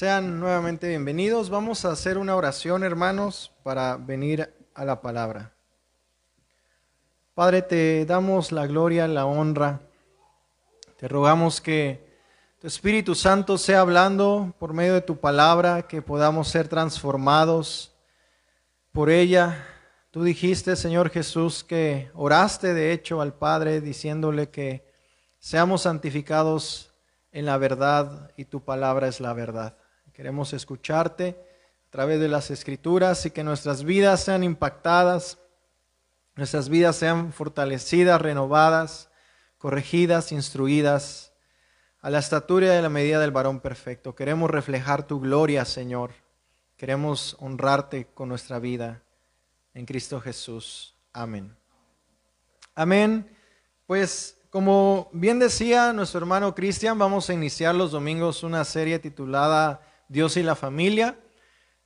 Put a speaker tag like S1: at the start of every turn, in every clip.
S1: Sean nuevamente bienvenidos. Vamos a hacer una oración, hermanos, para venir a la palabra. Padre, te damos la gloria, la honra. Te rogamos que tu Espíritu Santo sea hablando por medio de tu palabra, que podamos ser transformados por ella. Tú dijiste, Señor Jesús, que oraste de hecho al Padre diciéndole que seamos santificados en la verdad y tu palabra es la verdad. Queremos escucharte a través de las escrituras y que nuestras vidas sean impactadas, nuestras vidas sean fortalecidas, renovadas, corregidas, instruidas a la estatura y a la medida del varón perfecto. Queremos reflejar tu gloria, Señor. Queremos honrarte con nuestra vida en Cristo Jesús. Amén. Amén. Pues como bien decía nuestro hermano Cristian, vamos a iniciar los domingos una serie titulada Dios y la familia.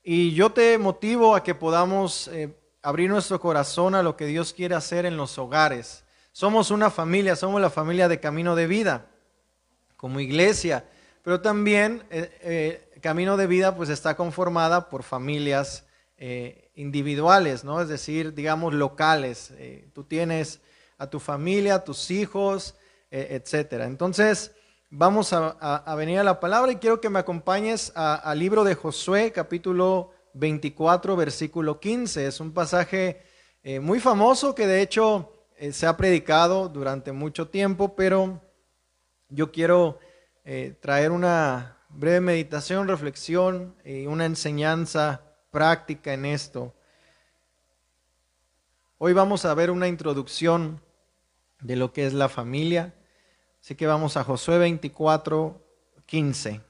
S1: Y yo te motivo a que podamos eh, abrir nuestro corazón a lo que Dios quiere hacer en los hogares. Somos una familia, somos la familia de Camino de Vida, como iglesia, pero también eh, eh, Camino de Vida pues está conformada por familias individuales, ¿no? Es decir, digamos locales. tú tienes a tu familia, a tus hijos, etcétera. Entonces, vamos a, venir a la palabra y quiero que me acompañes al libro de Josué, capítulo 24, versículo 15. Es un pasaje eh, muy famoso que de hecho eh, se ha predicado durante mucho tiempo, pero yo quiero eh, traer una breve meditación, reflexión y una enseñanza práctica en esto. Hoy vamos a ver una introducción de lo que es la familia. Así que vamos a Josué 24, 15.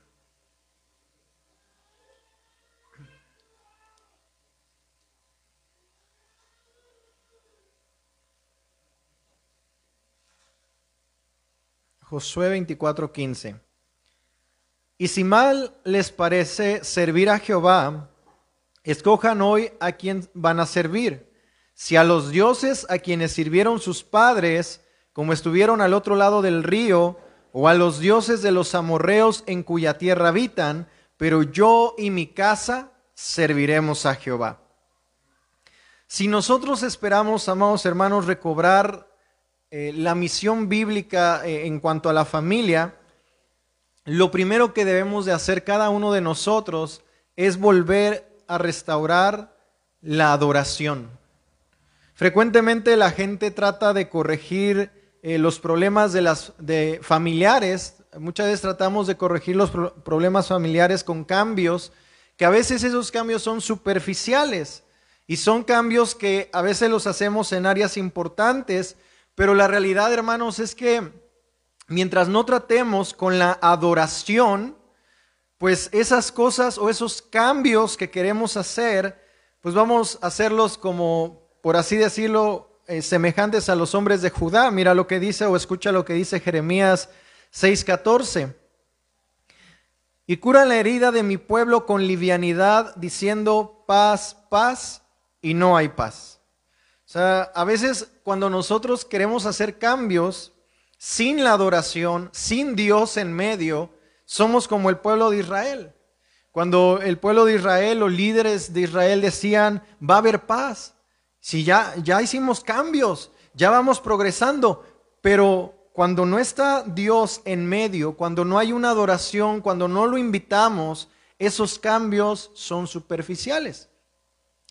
S1: Josué 24, 15. Y si mal les parece servir a Jehová, escojan hoy a quién van a servir si a los dioses a quienes sirvieron sus padres, como estuvieron al otro lado del río, o a los dioses de los amorreos en cuya tierra habitan, pero yo y mi casa serviremos a Jehová. Si nosotros esperamos, amados hermanos, recobrar eh, la misión bíblica eh, en cuanto a la familia, lo primero que debemos de hacer cada uno de nosotros es volver a restaurar la adoración. Frecuentemente la gente trata de corregir eh, los problemas de las de familiares. Muchas veces tratamos de corregir los problemas familiares con cambios, que a veces esos cambios son superficiales y son cambios que a veces los hacemos en áreas importantes, pero la realidad, hermanos, es que mientras no tratemos con la adoración, pues esas cosas o esos cambios que queremos hacer, pues vamos a hacerlos como por así decirlo, eh, semejantes a los hombres de Judá. Mira lo que dice o escucha lo que dice Jeremías 6:14. Y cura la herida de mi pueblo con livianidad, diciendo paz, paz, y no hay paz. O sea, a veces cuando nosotros queremos hacer cambios sin la adoración, sin Dios en medio, somos como el pueblo de Israel. Cuando el pueblo de Israel, los líderes de Israel decían, va a haber paz, si ya, ya hicimos cambios, ya vamos progresando, pero cuando no está Dios en medio, cuando no hay una adoración, cuando no lo invitamos, esos cambios son superficiales.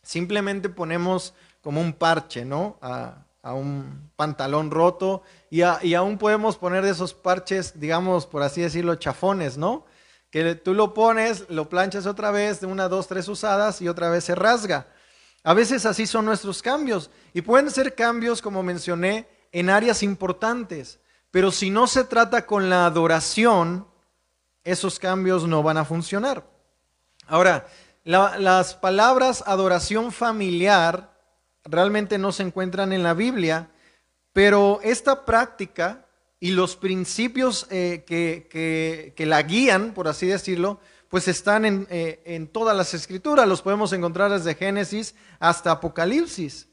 S1: Simplemente ponemos como un parche, ¿no? A, un pantalón roto y, y, aún podemos poner de esos parches, digamos, por así decirlo, chafones, ¿no? Que tú lo pones, lo planchas otra vez de una, dos, tres usadas y otra vez se rasga. A veces así son nuestros cambios y pueden ser cambios, como mencioné, en áreas importantes, pero si no se trata con la adoración, esos cambios no van a funcionar. Ahora, las palabras adoración familiar realmente no se encuentran en la Biblia, pero esta práctica y los principios eh, que, que la guían, por así decirlo, pues están eh, en, todas las escrituras, los podemos encontrar desde Génesis hasta Apocalipsis.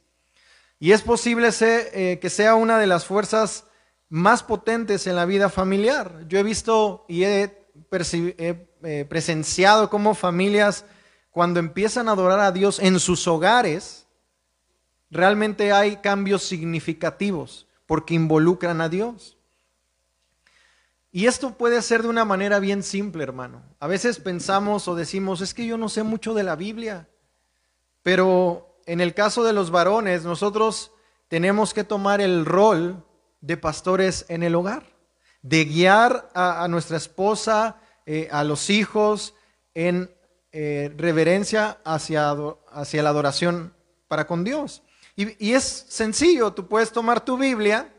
S1: Y es posible eh, que sea una de las fuerzas más potentes en la vida familiar. Yo he visto y he eh, presenciado cómo familias, cuando empiezan a adorar a Dios en sus hogares, realmente hay cambios significativos porque involucran a Dios. Y esto puede ser de una manera bien simple, hermano. A veces pensamos o decimos, es que yo no sé mucho de la Biblia, pero en el caso de los varones, nosotros tenemos que tomar el rol de pastores en el hogar, de guiar a, nuestra esposa, eh, a los hijos en eh, reverencia hacia, hacia, la adoración para con Dios. Y, y es sencillo, tú puedes tomar tu Biblia,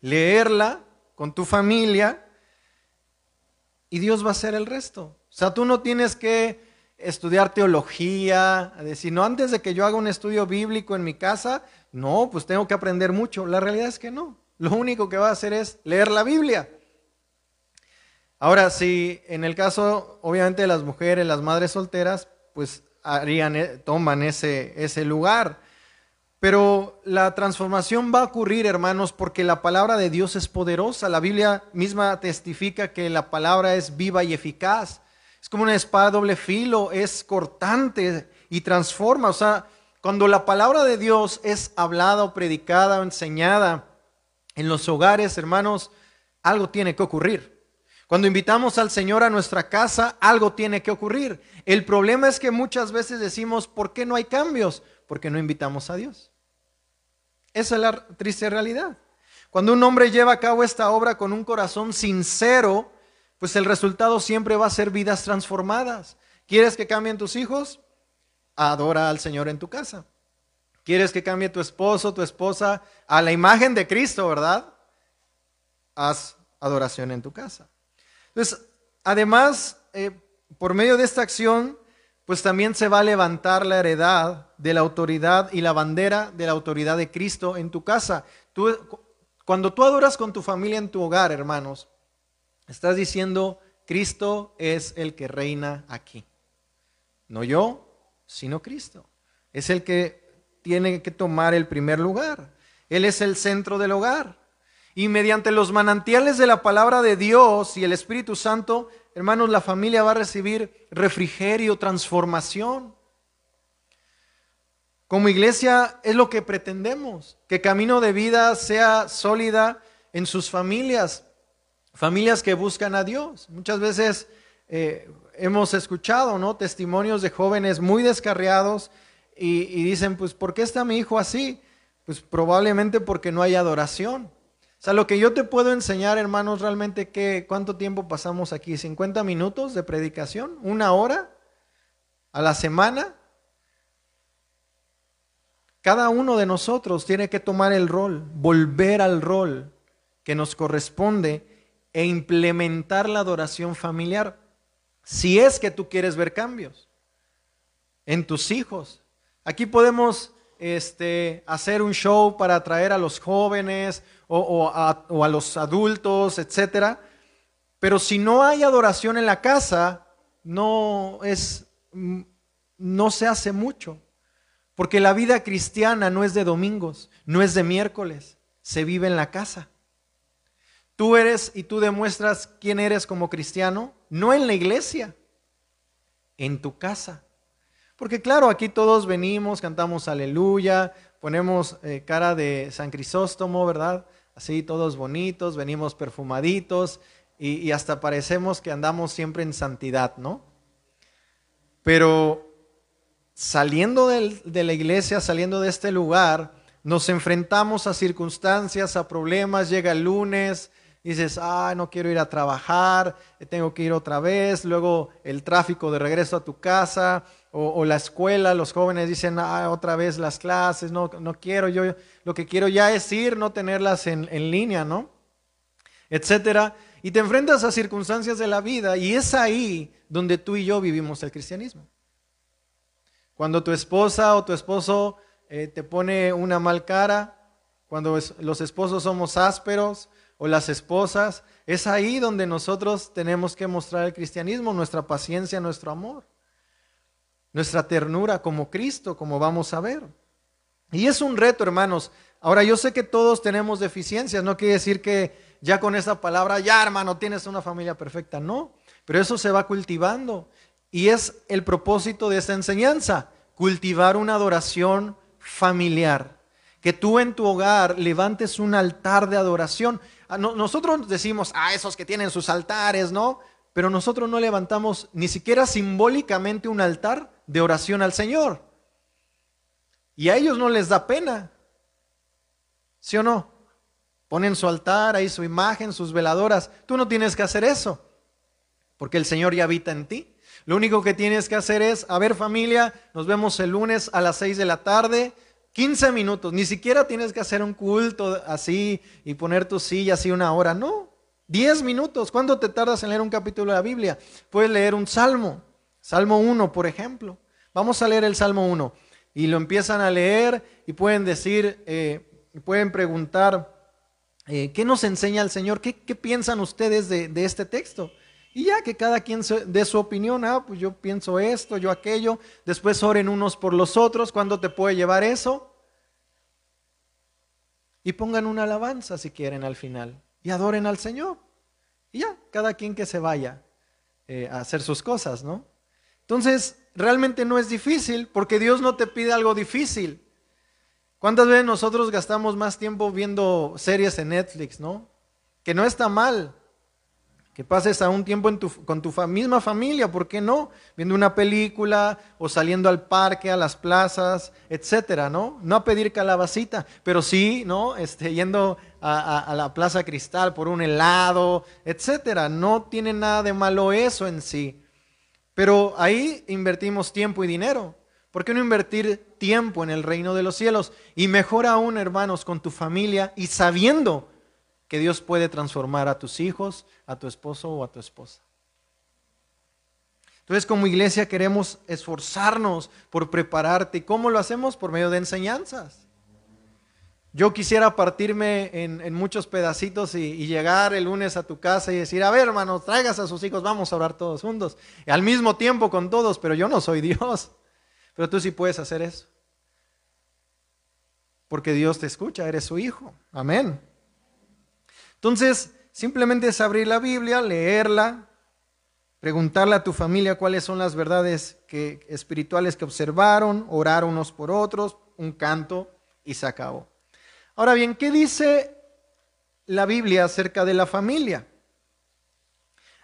S1: leerla con tu familia y Dios va a hacer el resto. O sea, tú no tienes que estudiar teología, decir, no, antes de que yo haga un estudio bíblico en mi casa, no, pues tengo que aprender mucho. La realidad es que no. Lo único que va a hacer es leer la Biblia. Ahora, si en el caso, obviamente, de las mujeres, las madres solteras, pues harían, eh, toman ese lugar. Pero la transformación va a ocurrir, hermanos, porque la palabra de Dios es poderosa. La Biblia misma testifica que la palabra es viva y eficaz. Es como una espada doble filo, es cortante y transforma. O sea, cuando la palabra de Dios es hablada predicada o enseñada en los hogares, hermanos, algo tiene que ocurrir. Cuando invitamos al Señor a nuestra casa, algo tiene que ocurrir. El problema es que muchas veces decimos, ¿por qué no hay cambios? Porque no invitamos a Dios. Esa es la triste realidad. Cuando un hombre lleva a cabo esta obra con un corazón sincero, pues el resultado siempre va a ser vidas transformadas. ¿Quieres que cambien tus hijos? Adora al Señor en tu casa. ¿Quieres que cambie tu esposo, tu esposa a la imagen de Cristo, verdad? Haz adoración en tu casa. Entonces, además, eh, por medio de esta acción, pues también se va a levantar la heredad de la autoridad y la bandera de la autoridad de Cristo en tu casa. Tú, cuando tú adoras con tu familia en tu hogar, hermanos, Estás diciendo, Cristo es el que reina aquí. No yo, sino Cristo. Es el que tiene que tomar el primer lugar. Él es el centro del hogar. Y mediante los manantiales de la palabra de Dios y el Espíritu Santo, hermanos, la familia va a recibir refrigerio, transformación. Como iglesia es lo que pretendemos, que camino de vida sea sólida en sus familias, familias que buscan a Dios. Muchas veces eh, hemos escuchado ¿no? testimonios de jóvenes muy descarriados y, dicen, pues, ¿por qué está mi hijo así? Pues probablemente porque no hay adoración. O sea, lo que yo te puedo enseñar, hermanos, realmente, que, ¿cuánto tiempo pasamos aquí? ¿50 minutos de predicación? ¿Una hora? ¿A la semana? Cada uno de nosotros tiene que tomar el rol, volver al rol que nos corresponde e implementar la adoración familiar. Si es que tú quieres ver cambios en tus hijos. Aquí podemos este, hacer un show para atraer a los jóvenes o, a, los adultos, etc. Pero si no hay adoración en la casa, no es, no se hace mucho. Porque la vida cristiana no es de domingos, no es de miércoles, se vive en la casa. Tú eres y tú demuestras quién eres como cristiano, no en la iglesia, en tu casa. Porque claro, aquí todos venimos, cantamos aleluya, ponemos eh, cara de San Crisóstomo, ¿verdad? Así todos bonitos, venimos perfumaditos y, hasta parecemos que andamos siempre en santidad, ¿no? Pero saliendo de la iglesia, saliendo de este lugar, nos enfrentamos a circunstancias, a problemas, llega el lunes, dices, ah, no quiero ir a trabajar, tengo que ir otra vez, luego el tráfico de regreso a tu casa o, la escuela, los jóvenes dicen, ah, otra vez las clases, no, no quiero, yo lo que quiero ya es ir, no tenerlas en, en línea, ¿no? Etcétera. Y te enfrentas a circunstancias de la vida y es ahí donde tú y yo vivimos el cristianismo. Cuando tu esposa o tu esposo eh, te pone una mal cara, cuando los esposos somos ásperos, o las esposas, es ahí donde nosotros tenemos que mostrar el cristianismo, nuestra paciencia, nuestro amor, nuestra ternura como Cristo, como vamos a ver. Y es un reto, hermanos. Ahora, yo sé que todos tenemos deficiencias, no quiere decir que ya con esa palabra, ya hermano, tienes una familia perfecta. No, pero eso se va cultivando. Y es el propósito de esta enseñanza, cultivar una adoración familiar. Que tú en tu hogar levantes un altar de adoración. Ah, nosotros decimos, ah, esos que tienen sus altares, ¿no? Pero nosotros no levantamos ni siquiera simbólicamente un altar de oración al Señor. Y a ellos no les da pena. ¿Sí o no? Ponen su altar, ahí su imagen, sus veladoras. Tú no tienes que hacer eso, porque el Señor ya habita en ti. Lo único que tienes que hacer es, a ver familia, nos vemos el lunes a las 6 de la tarde, 15 minutos. Ni siquiera tienes que hacer un culto así y poner tu silla así una hora. No, 10 minutos. ¿Cuánto te tardas en leer un capítulo de la Biblia? Puedes leer un salmo. Salmo 1, por ejemplo. Vamos a leer el Salmo 1. Y lo empiezan a leer y pueden decir, eh, pueden preguntar, eh, ¿qué nos enseña el Señor? ¿Qué, piensan ustedes de, este texto? Y ya que cada quien dé su opinión, ah, pues yo pienso esto, yo aquello, después oren unos por los otros, ¿cuándo te puede llevar eso? Y pongan una alabanza si quieren al final y adoren al Señor. Y ya, cada quien que se vaya eh, a hacer sus cosas, ¿no? Entonces, realmente no es difícil porque Dios no te pide algo difícil. ¿Cuántas veces nosotros gastamos más tiempo viendo series en Netflix, no? Que no está mal. Que pases a un tiempo con tu misma familia, ¿por qué no? Viendo una película o saliendo al parque, a las plazas, etcétera, ¿no? No a pedir calabacita, pero sí, ¿no? Este, yendo a, a la Plaza Cristal por un helado, etcétera. No tiene nada de malo eso en sí. Pero ahí invertimos tiempo y dinero. ¿Por qué no invertir tiempo en el reino de los cielos? Y mejor aún, hermanos, con tu familia y sabiendo que Dios puede transformar a tus hijos, a tu esposo o a tu esposa. Entonces, como iglesia queremos esforzarnos por prepararte. ¿Y cómo lo hacemos? Por medio de enseñanzas. Yo quisiera partirme en, muchos pedacitos y, llegar el lunes a tu casa y decir, a ver hermanos, traigas a sus hijos, vamos a orar todos juntos. Y al mismo tiempo con todos, pero yo no soy Dios. Pero tú sí puedes hacer eso. Porque Dios te escucha, eres su hijo. Amén. Entonces, simplemente es abrir la Biblia, leerla, preguntarle a tu familia cuáles son las verdades que, espirituales que observaron, orar unos por otros, un canto y se acabó. Ahora bien, ¿qué dice la Biblia acerca de la familia?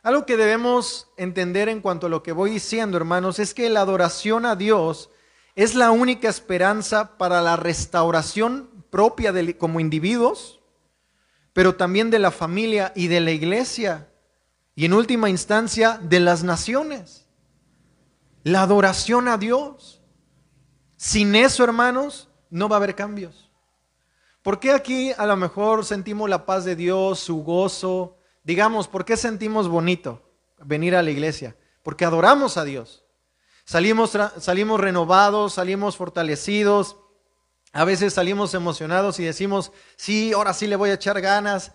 S1: Algo que debemos entender en cuanto a lo que voy diciendo, hermanos, es que la adoración a Dios es la única esperanza para la restauración propia de, como individuos, pero también de la familia y de la iglesia, y en última instancia de las naciones. La adoración a Dios. Sin eso, hermanos, no va a haber cambios. ¿Por qué aquí a lo mejor sentimos la paz de Dios, su gozo, Digamos, ¿por qué sentimos bonito venir a la iglesia? Porque adoramos a Dios. Salimos, salimos renovados, salimos fortalecidos, a veces salimos emocionados y decimos, sí, ahora sí le voy a echar ganas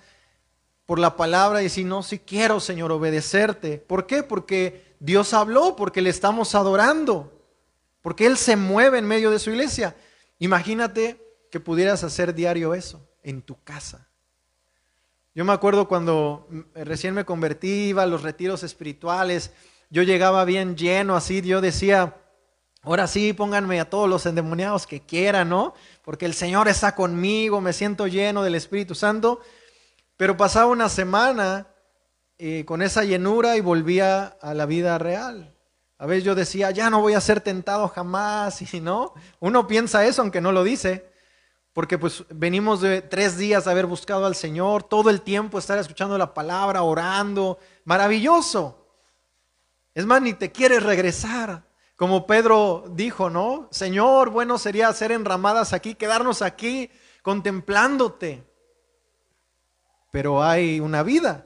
S1: por la palabra y si no, sí quiero, Señor, obedecerte. ¿Por qué? Porque Dios habló, porque le estamos adorando, porque Él se mueve en medio de su iglesia. Imagínate que pudieras hacer diario eso en tu casa. Yo me acuerdo cuando recién me convertí, iba a los retiros espirituales, yo llegaba bien lleno así, yo decía, ahora sí, pónganme a todos los endemoniados que quieran, ¿no? Porque el Señor está conmigo, me siento lleno del Espíritu Santo. Pero pasaba una semana eh, con esa llenura y volvía a la vida real. A veces yo decía, ya no voy a ser tentado jamás, y no, uno piensa eso aunque no lo dice porque pues venimos de tres días de haber buscado al Señor, todo el tiempo estar escuchando la palabra, orando, maravilloso. Es más, ni te quieres regresar. Como Pedro dijo, ¿no? Señor, bueno sería hacer enramadas aquí, quedarnos aquí contemplándote. Pero hay una vida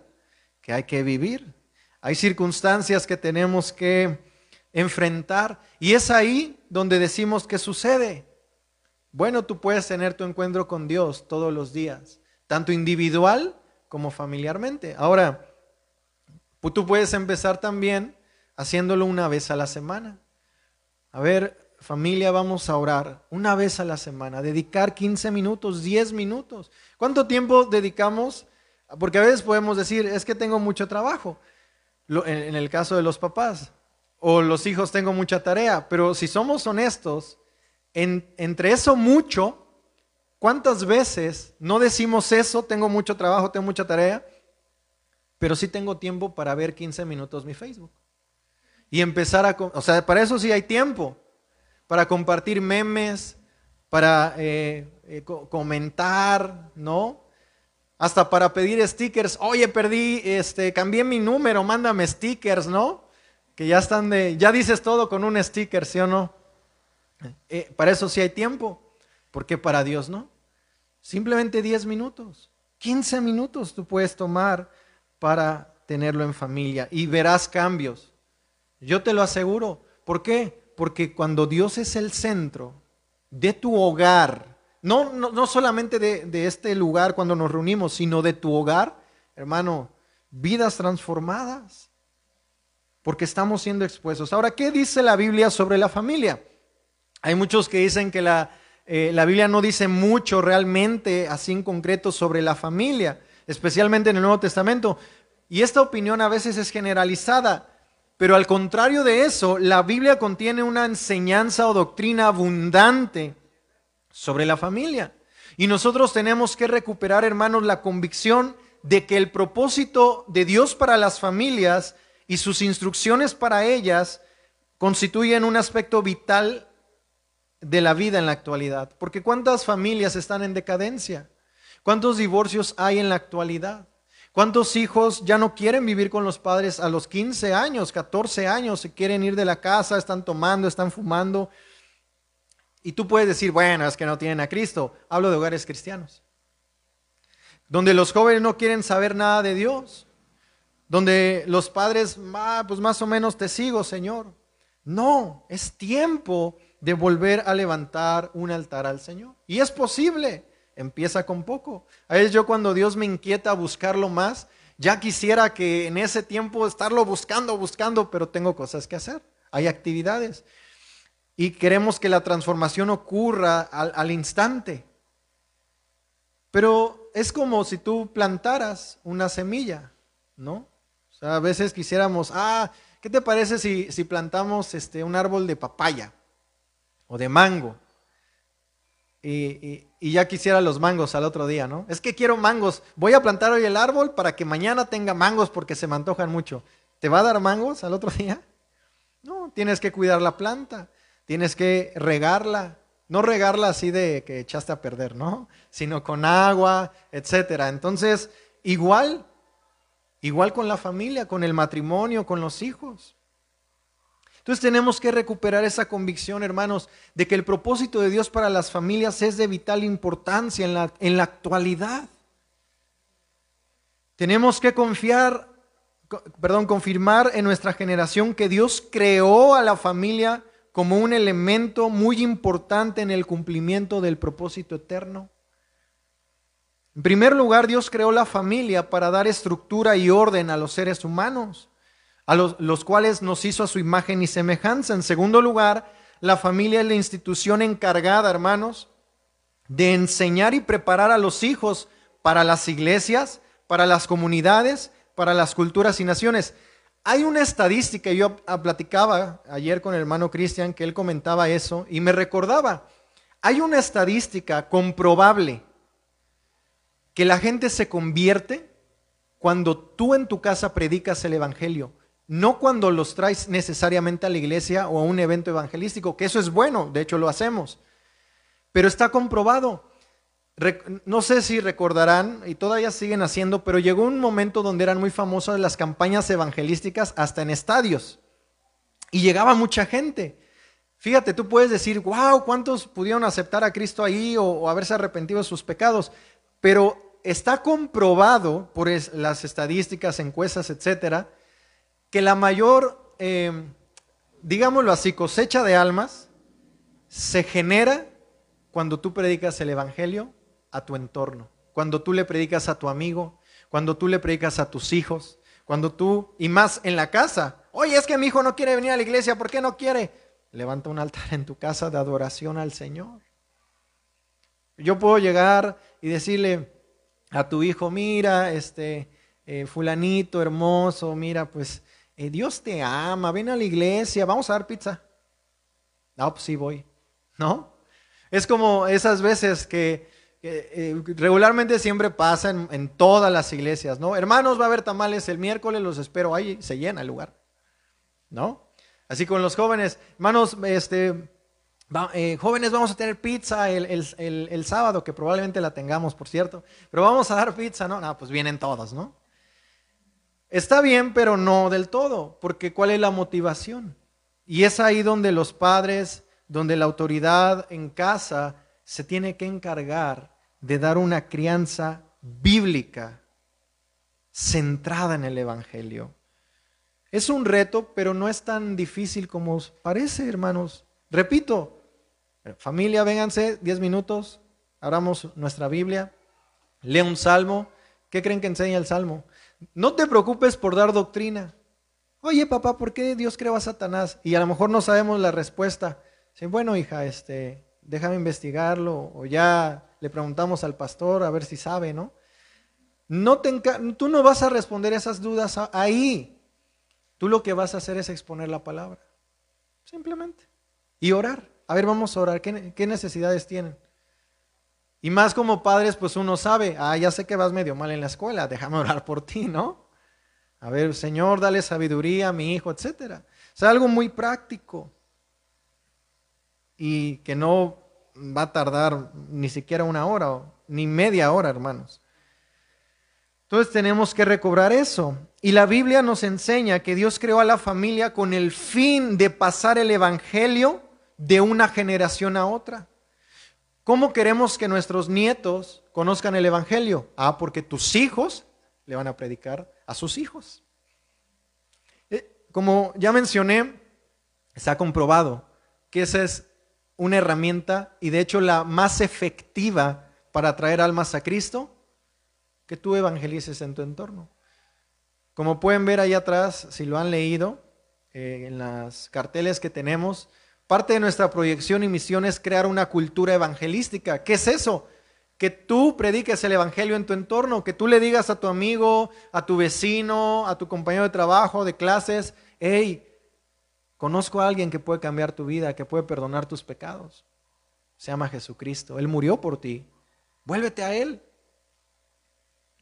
S1: que hay que vivir. Hay circunstancias que tenemos que enfrentar. Y es ahí donde decimos que sucede. Bueno, tú puedes tener tu encuentro con Dios todos los días, tanto individual como familiarmente. Ahora, tú puedes empezar también haciéndolo una vez a la semana. A ver, familia, vamos a orar una vez a la semana, dedicar 15 minutos, 10 minutos. ¿Cuánto tiempo dedicamos Porque a veces podemos decir, es que tengo mucho trabajo, en el caso de los papás, o los hijos tengo mucha tarea, pero si somos honestos, entre eso mucho, ¿cuántas veces no decimos eso, tengo mucho trabajo, tengo mucha tarea, pero sí tengo tiempo para ver 15 minutos mi Facebook? Y empezar a, o sea, para eso sí hay tiempo, para compartir memes, para eh, eh, comentar, ¿no? Hasta para pedir stickers. Oye, perdí, este, cambié mi número, mándame stickers, ¿no? Que ya están de, ya dices todo con un sticker, ¿sí o no? Eh, para eso sí hay tiempo, porque para Dios no. Simplemente 10 minutos, 15 minutos tú puedes tomar para tenerlo en familia y verás cambios. Yo te lo aseguro. ¿Por qué? Porque cuando Dios es el centro de tu hogar, no, no, solamente de, de este lugar cuando nos reunimos, sino de tu hogar, hermano, vidas transformadas, porque estamos siendo expuestos. Ahora, ¿qué dice la Biblia sobre la familia? Hay muchos que dicen que la, eh, la Biblia no dice mucho realmente, así en concreto, sobre la familia, especialmente en el Nuevo Testamento. Y esta opinión a veces es generalizada. Pero al contrario de eso, la Biblia contiene una enseñanza o doctrina abundante sobre la familia. Y nosotros tenemos que recuperar, hermanos, la convicción de que el propósito de Dios para las familias y sus instrucciones para ellas constituyen un aspecto vital de la vida en la actualidad. Porque ¿cuántas familias están en decadencia? ¿Cuántos divorcios hay en la actualidad? ¿Cuántos hijos ya no quieren vivir con los padres a los 15 años, 14 años, se quieren ir de la casa, están tomando, están fumando? Y tú puedes decir, bueno, es que no tienen a Cristo. Hablo de hogares cristianos. Donde los jóvenes no quieren saber nada de Dios. Donde los padres, pues más o menos te sigo, Señor. No, es tiempo de volver a levantar un altar al Señor. Y es posible. Empieza con poco. A veces yo cuando Dios me inquieta a buscarlo más, ya quisiera que en ese tiempo estarlo buscando, buscando, pero tengo cosas que hacer. Hay actividades. Y queremos que la transformación ocurra al, al instante. Pero es como si tú plantaras una semilla, ¿no? O sea, a veces quisiéramos, ah, ¿qué te parece si, si plantamos este, un árbol de papaya o de mango? y, ya quisiera los mangos al otro día, ¿no? Es que quiero mangos. Voy a plantar hoy el árbol para que mañana tenga mangos porque se me antojan mucho. ¿Te va a dar mangos al otro día? No, tienes que cuidar la planta, tienes que regarla. No regarla así de que echaste a perder, ¿no? Sino con agua, etcétera. Entonces, igual, igual con la familia, con el matrimonio, con los hijos. Entonces tenemos que recuperar esa convicción, hermanos, de que el propósito de Dios para las familias es de vital importancia en la, en la actualidad. Tenemos que confiar, perdón, confirmar en nuestra generación que Dios creó a la familia como un elemento muy importante en el cumplimiento del propósito eterno. En primer lugar, Dios creó la familia para dar estructura y orden a los seres humanos a los, cuales nos hizo a su imagen y semejanza. En segundo lugar, la familia es la institución encargada, hermanos, de enseñar y preparar a los hijos para las iglesias, para las comunidades, para las culturas y naciones. Hay una estadística, yo platicaba ayer con el hermano Cristian, que él comentaba eso, y me recordaba, hay una estadística comprobable que la gente se convierte cuando tú en tu casa predicas el Evangelio no cuando los traes necesariamente a la iglesia o a un evento evangelístico, que eso es bueno, de hecho lo hacemos, pero está comprobado. No sé si recordarán, y todavía siguen haciendo, pero llegó un momento donde eran muy famosas las campañas evangelísticas hasta en estadios. Y llegaba mucha gente. Fíjate, tú puedes decir, wow, ¿cuántos pudieron aceptar a Cristo ahí o, haberse arrepentido de sus pecados? Pero está comprobado por las estadísticas, encuestas, etcétera, que la mayor, eh, digámoslo así, cosecha de almas se genera cuando tú predicas el Evangelio a tu entorno, cuando tú le predicas a tu amigo, cuando tú le predicas a tus hijos, cuando tú, y más en la casa, oye, es que mi hijo no quiere venir a la iglesia, ¿por qué no quiere? Levanta un altar en tu casa de adoración al Señor. Yo puedo llegar y decirle, a tu hijo, mira, este, eh, fulanito hermoso, mira, pues eh, Dios te ama, ven a la iglesia, vamos a dar pizza. No, pues sí voy, ¿no? Es como esas veces que eh, regularmente siempre pasa en, todas las iglesias, ¿no? Hermanos, va a haber tamales el miércoles, los espero ahí, se llena el lugar, ¿no? Así con los jóvenes, hermanos, este, eh, jóvenes, vamos a tener pizza el, sábado, que probablemente la tengamos, por cierto, pero vamos a dar pizza, ¿no? No, pues vienen todos, ¿no? Está bien, pero no del todo, porque ¿cuál es la motivación? Y es ahí donde los padres, donde la autoridad en casa se tiene que encargar de dar una crianza bíblica centrada en el Evangelio. Es un reto, pero no es tan difícil como parece, hermanos. Repito, familia, vénganse 10 minutos, abramos nuestra Biblia, lee un salmo. ¿Qué creen que enseña el salmo? No te preocupes por dar doctrina. Oye, papá, ¿por qué Dios creó a Satanás? Y a lo mejor no sabemos la respuesta. bueno, hija, este, déjame investigarlo, o ya le preguntamos al pastor a ver si sabe, ¿no? no te tú no vas a responder esas dudas ahí. Tú lo que vas a hacer es exponer la palabra. Simplemente. Y orar. A ver, vamos a orar. ¿Qué, qué necesidades tienen? Y más como padres, pues uno sabe, ah, ya sé que vas medio mal en la escuela, déjame orar por ti, ¿no? A ver, Señor, dale sabiduría a mi hijo, etcétera. O sea, algo muy práctico y que no va a tardar ni siquiera una hora, ni media hora, hermanos. Entonces tenemos que recobrar eso. Y la Biblia nos enseña que Dios creó a la familia con el fin de pasar el Evangelio de una generación a otra. ¿Cómo queremos que nuestros nietos conozcan el Evangelio? Ah, porque tus hijos le van a predicar a sus hijos. Eh, como ya mencioné, se ha comprobado que esa es una herramienta y de hecho la más efectiva para atraer almas a Cristo, que tú evangelices en tu entorno. Como pueden ver ahí atrás, si lo han leído, eh, en las carteles que tenemos, parte de nuestra proyección y misión es crear una cultura evangelística. ¿Qué es eso? Que tú prediques el Evangelio en tu entorno, que tú le digas a tu amigo, a tu vecino, a tu compañero de trabajo, de clases, hey, Conozco a alguien que puede cambiar tu vida, que puede perdonar tus pecados. Se llama Jesucristo. Él murió por ti. Vuélvete a Él.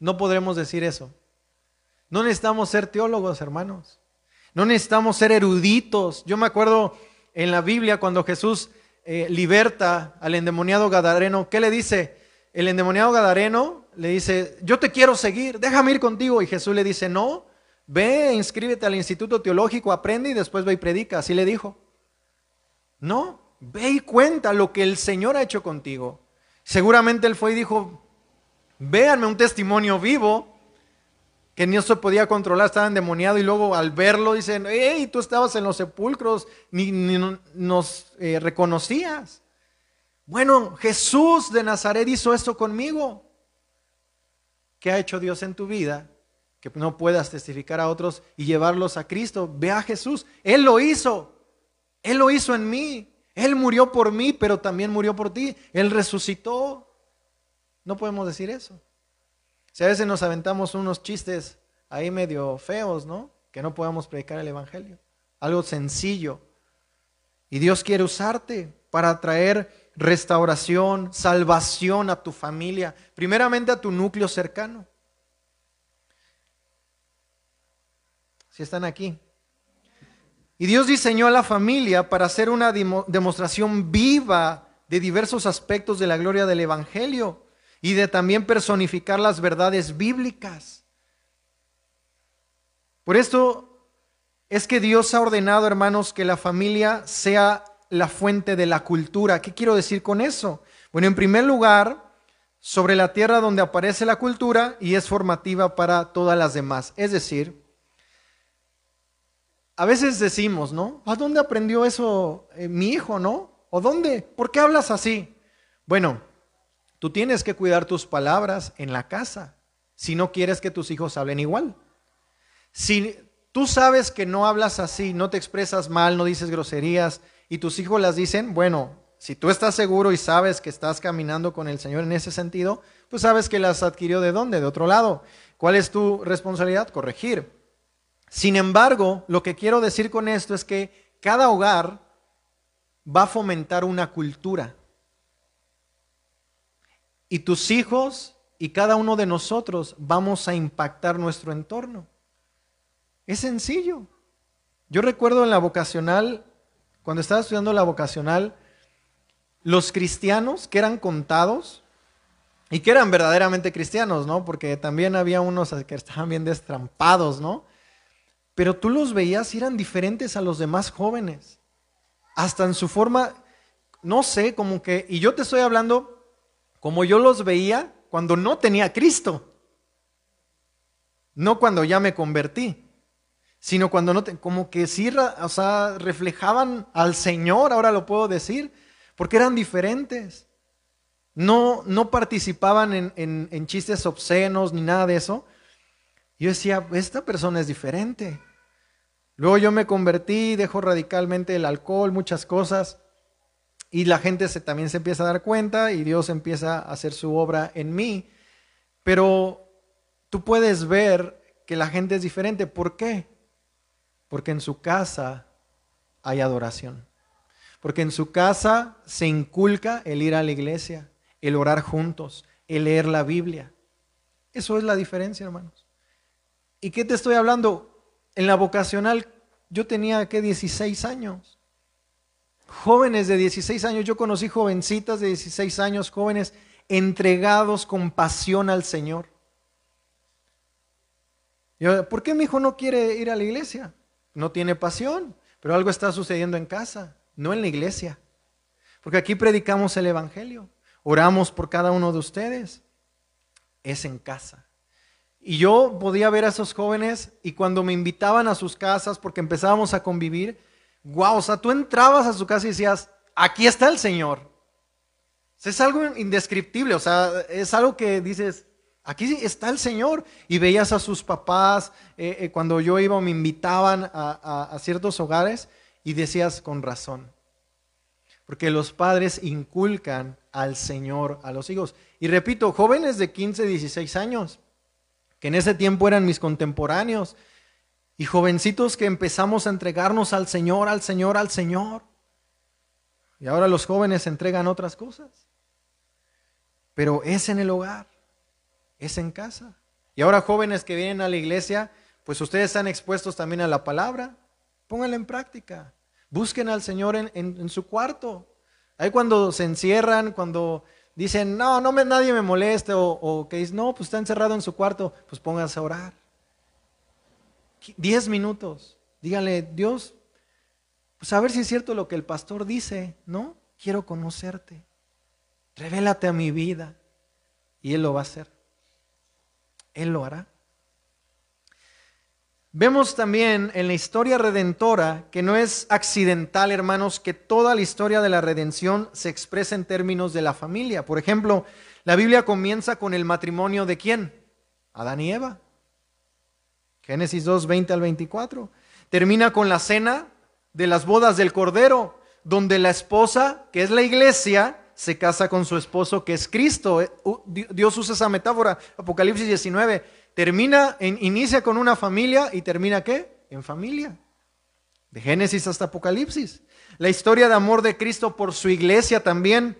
S1: No podremos decir eso. No necesitamos ser teólogos, hermanos. No necesitamos ser eruditos. Yo me acuerdo en la Biblia cuando Jesús eh, liberta al endemoniado Gadareno. ¿Qué le dice? El endemoniado Gadareno le dice, yo te quiero seguir, déjame ir contigo. Y Jesús le dice, no, Ve, inscríbete al instituto teológico, aprende y después ve y predica. Así le dijo. No, ve y cuenta lo que el Señor ha hecho contigo. Seguramente él fue y dijo, véanme un testimonio vivo que no se podía controlar, estaba endemoniado y luego al verlo dicen, hey, tú estabas en los sepulcros, ni, nos eh, reconocías. Bueno, Jesús de Nazaret hizo esto conmigo. ¿Qué ha hecho Dios en tu vida? que no puedas testificar a otros y llevarlos a Cristo. Ve a Jesús. Él lo hizo. Él lo hizo en mí. Él murió por mí, pero también murió por ti. Él resucitó. No podemos decir eso. Si a veces nos aventamos unos chistes ahí medio feos, ¿no? Que no podamos predicar el Evangelio. Algo sencillo. Y Dios quiere usarte para traer restauración, salvación a tu familia, primeramente a tu núcleo cercano. si están aquí. Y Dios diseñó a la familia para hacer una demostración viva de diversos aspectos de la gloria del Evangelio y de también personificar las verdades bíblicas. Por esto es que Dios ha ordenado, hermanos, que la familia sea la fuente de la cultura. ¿Qué quiero decir con eso? Bueno, en primer lugar, sobre la tierra donde aparece la cultura y es formativa para todas las demás. Es decir, a veces decimos, ¿no? ¿A dónde aprendió eso eh, mi hijo, no? ¿O dónde? ¿Por qué hablas así? Bueno, tú tienes que cuidar tus palabras en la casa si no quieres que tus hijos hablen igual. Si tú sabes que no hablas así, no te expresas mal, no dices groserías y tus hijos las dicen, bueno, si tú estás seguro y sabes que estás caminando con el Señor en ese sentido, pues sabes que las adquirió de dónde, de otro lado. ¿Cuál es tu responsabilidad? Corregir. Sin embargo, lo que quiero decir con esto es que cada hogar va a fomentar una cultura. Y tus hijos y cada uno de nosotros vamos a impactar nuestro entorno. Es sencillo. Yo recuerdo en la vocacional, cuando estaba estudiando la vocacional, los cristianos que eran contados y que eran verdaderamente cristianos, ¿no? Porque también había unos que estaban bien destrampados, ¿no? Pero tú los veías y eran diferentes a los demás jóvenes. Hasta en su forma, no sé, como que, y yo te estoy hablando como yo los veía cuando no tenía Cristo. No cuando ya me convertí, sino cuando no, te, como que sí, o sea, reflejaban al Señor, ahora lo puedo decir, porque eran diferentes. No, no participaban en, en chistes obscenos ni nada de eso. Yo decía, esta persona es diferente. Luego yo me convertí, dejo radicalmente el alcohol, muchas cosas. Y la gente también se empieza a dar cuenta y Dios empieza a hacer su obra en mí. Pero tú puedes ver que la gente es diferente. ¿Por qué? Porque en su casa hay adoración. Porque en su casa se inculca el ir a la iglesia, el orar juntos, el leer la Biblia. Eso es la diferencia, hermanos. ¿Y qué te estoy hablando? En la vocacional yo tenía, ¿qué? 16 años jóvenes de 16 años, yo conocí jovencitas de 16 años, jóvenes entregados con pasión al Señor. ¿Por qué mi hijo no quiere ir a la iglesia? No tiene pasión, pero algo está sucediendo en casa, no en la iglesia. Porque aquí predicamos el Evangelio, oramos por cada uno de ustedes. Es en casa. Y yo podía ver a esos jóvenes y cuando me invitaban a sus casas, porque empezábamos a convivir, wow, o sea, tú entrabas a su casa y decías, aquí está el Señor. Es algo indescriptible, o sea, es algo que dices, aquí está el Señor. Y veías a sus papás, eh, eh, cuando yo iba me invitaban a, a ciertos hogares y decías con razón. Porque los padres inculcan al Señor a los hijos. Y repito, jóvenes de 15, 16 años, que en ese tiempo eran mis contemporáneos, y jovencitos que empezamos a entregarnos al Señor, al Señor, al Señor. Y ahora los jóvenes entregan otras cosas. Pero es en el hogar, es en casa. Y ahora jóvenes que vienen a la iglesia, pues ustedes están expuestos también a la palabra. Pónganla en práctica. Busquen al Señor en, su cuarto. Ahí cuando se encierran, cuando dicen, no, no me, nadie me moleste, o, o que dicen, no, pues está encerrado en su cuarto, pues pónganse a orar. Diez minutos. Dígale, Dios, pues a ver si es cierto lo que el pastor dice, ¿no? Quiero conocerte. Revélate a mi vida. Y Él lo va a hacer. Él lo hará. Vemos también en la historia redentora que no es accidental, hermanos, que toda la historia de la redención se expresa en términos de la familia. Por ejemplo, la Biblia comienza con el matrimonio de quién? Adán y Eva. Génesis 2, 20 al 24. Termina con la cena de las bodas del Cordero, donde la esposa, que es la iglesia, se casa con su esposo, que es Cristo. Eh, Dios usa esa metáfora. Apocalipsis 19. Termina, inicia con una familia y termina qué? En familia. De Génesis hasta Apocalipsis. La historia de amor de Cristo por su iglesia también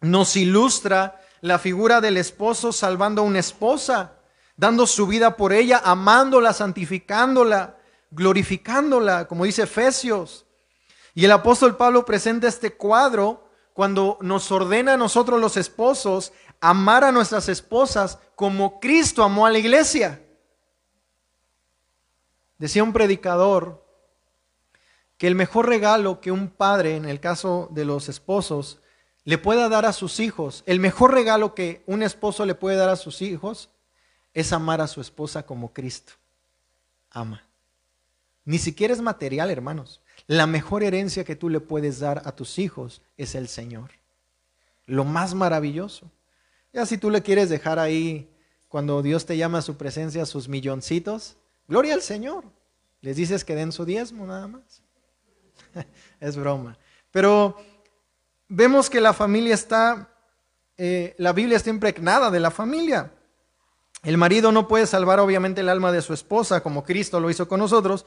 S1: nos ilustra la figura del esposo salvando a una esposa dando su vida por ella, amándola, santificándola, glorificándola, como dice Efesios. Y el apóstol Pablo presenta este cuadro cuando nos ordena a nosotros los esposos amar a nuestras esposas como Cristo amó a la iglesia. Decía un predicador que el mejor regalo que un padre, en el caso de los esposos, le pueda dar a sus hijos, el mejor regalo que un esposo le puede dar a sus hijos es amar a su esposa como Cristo ama. Ni siquiera es material, hermanos. La mejor herencia que tú le puedes dar a tus hijos es el Señor. Lo más maravilloso. Ya si tú le quieres dejar ahí, cuando Dios te llama a su presencia, sus milloncitos, gloria al Señor. Les dices que den su diezmo nada más. es broma. Pero vemos que la familia está, eh, la Biblia está impregnada de la familia. El marido no puede salvar obviamente el alma de su esposa como Cristo lo hizo con nosotros,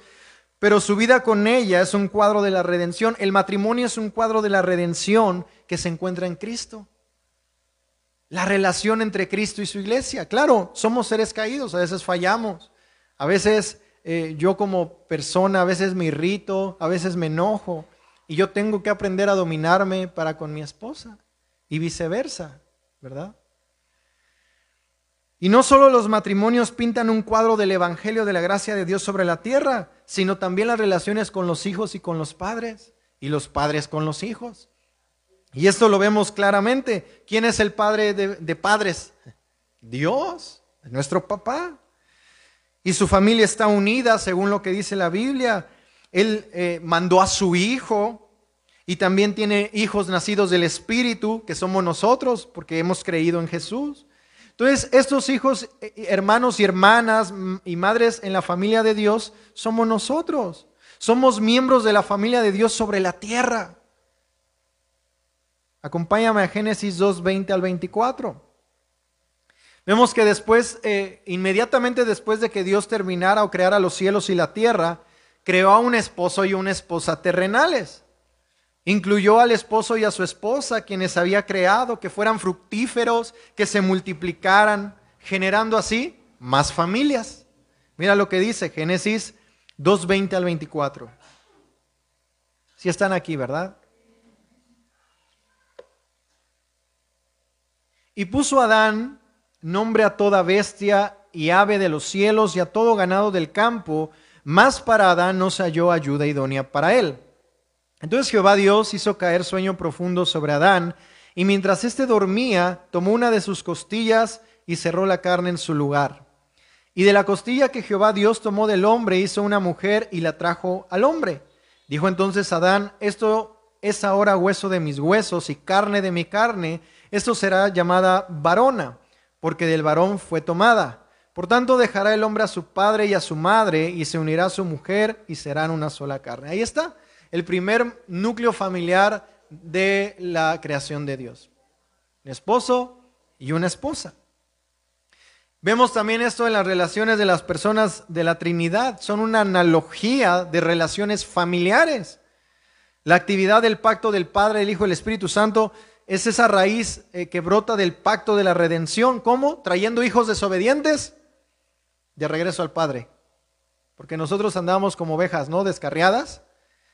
S1: pero su vida con ella es un cuadro de la redención. El matrimonio es un cuadro de la redención que se encuentra en Cristo. La relación entre Cristo y su iglesia. Claro, somos seres caídos, a veces fallamos, a veces eh, yo como persona, a veces me irrito, a veces me enojo, y yo tengo que aprender a dominarme para con mi esposa, y viceversa, ¿verdad? Y no solo los matrimonios pintan un cuadro del Evangelio de la gracia de Dios sobre la tierra, sino también las relaciones con los hijos y con los padres, y los padres con los hijos. Y esto lo vemos claramente. ¿Quién es el padre de, padres? Dios, nuestro papá. Y su familia está unida según lo que dice la Biblia. Él eh, mandó a su hijo y también tiene hijos nacidos del Espíritu, que somos nosotros, porque hemos creído en Jesús. Entonces, estos hijos, eh, eh, hermanos y hermanas y madres en la familia de Dios somos nosotros. Somos miembros de la familia de Dios sobre la tierra. Acompáñame a Génesis 2, 20 al 24. Vemos que después, eh, inmediatamente después de que Dios terminara o creara los cielos y la tierra, creó a un esposo y una esposa terrenales. Incluyó al esposo y a su esposa, quienes había creado, que fueran fructíferos, que se multiplicaran, generando así más familias. Mira lo que dice Génesis 2.20 al 24. Si están aquí, ¿verdad? Y puso Adán nombre a toda bestia y ave de los cielos y a todo ganado del campo, mas para Adán no se halló ayuda idónea para él. Entonces Jehová Dios hizo caer sueño profundo sobre Adán, y mientras éste dormía, tomó una de sus costillas y cerró la carne en su lugar. Y de la costilla que Jehová Dios tomó del hombre hizo una mujer y la trajo al hombre. Dijo entonces Adán, esto es ahora hueso de mis huesos y carne de mi carne, esto será llamada varona, porque del varón fue tomada. Por tanto dejará el hombre a su padre y a su madre y se unirá a su mujer y serán una sola carne. Ahí está el primer núcleo familiar de la creación de Dios. Un esposo y una esposa. Vemos también esto en las relaciones de las personas de la Trinidad. Son una analogía de relaciones familiares. La actividad del pacto del Padre, el Hijo y el Espíritu Santo es esa raíz eh, que brota del pacto de la redención. ¿Cómo? Trayendo hijos desobedientes de regreso al Padre. Porque nosotros andábamos como ovejas, ¿no? Descarriadas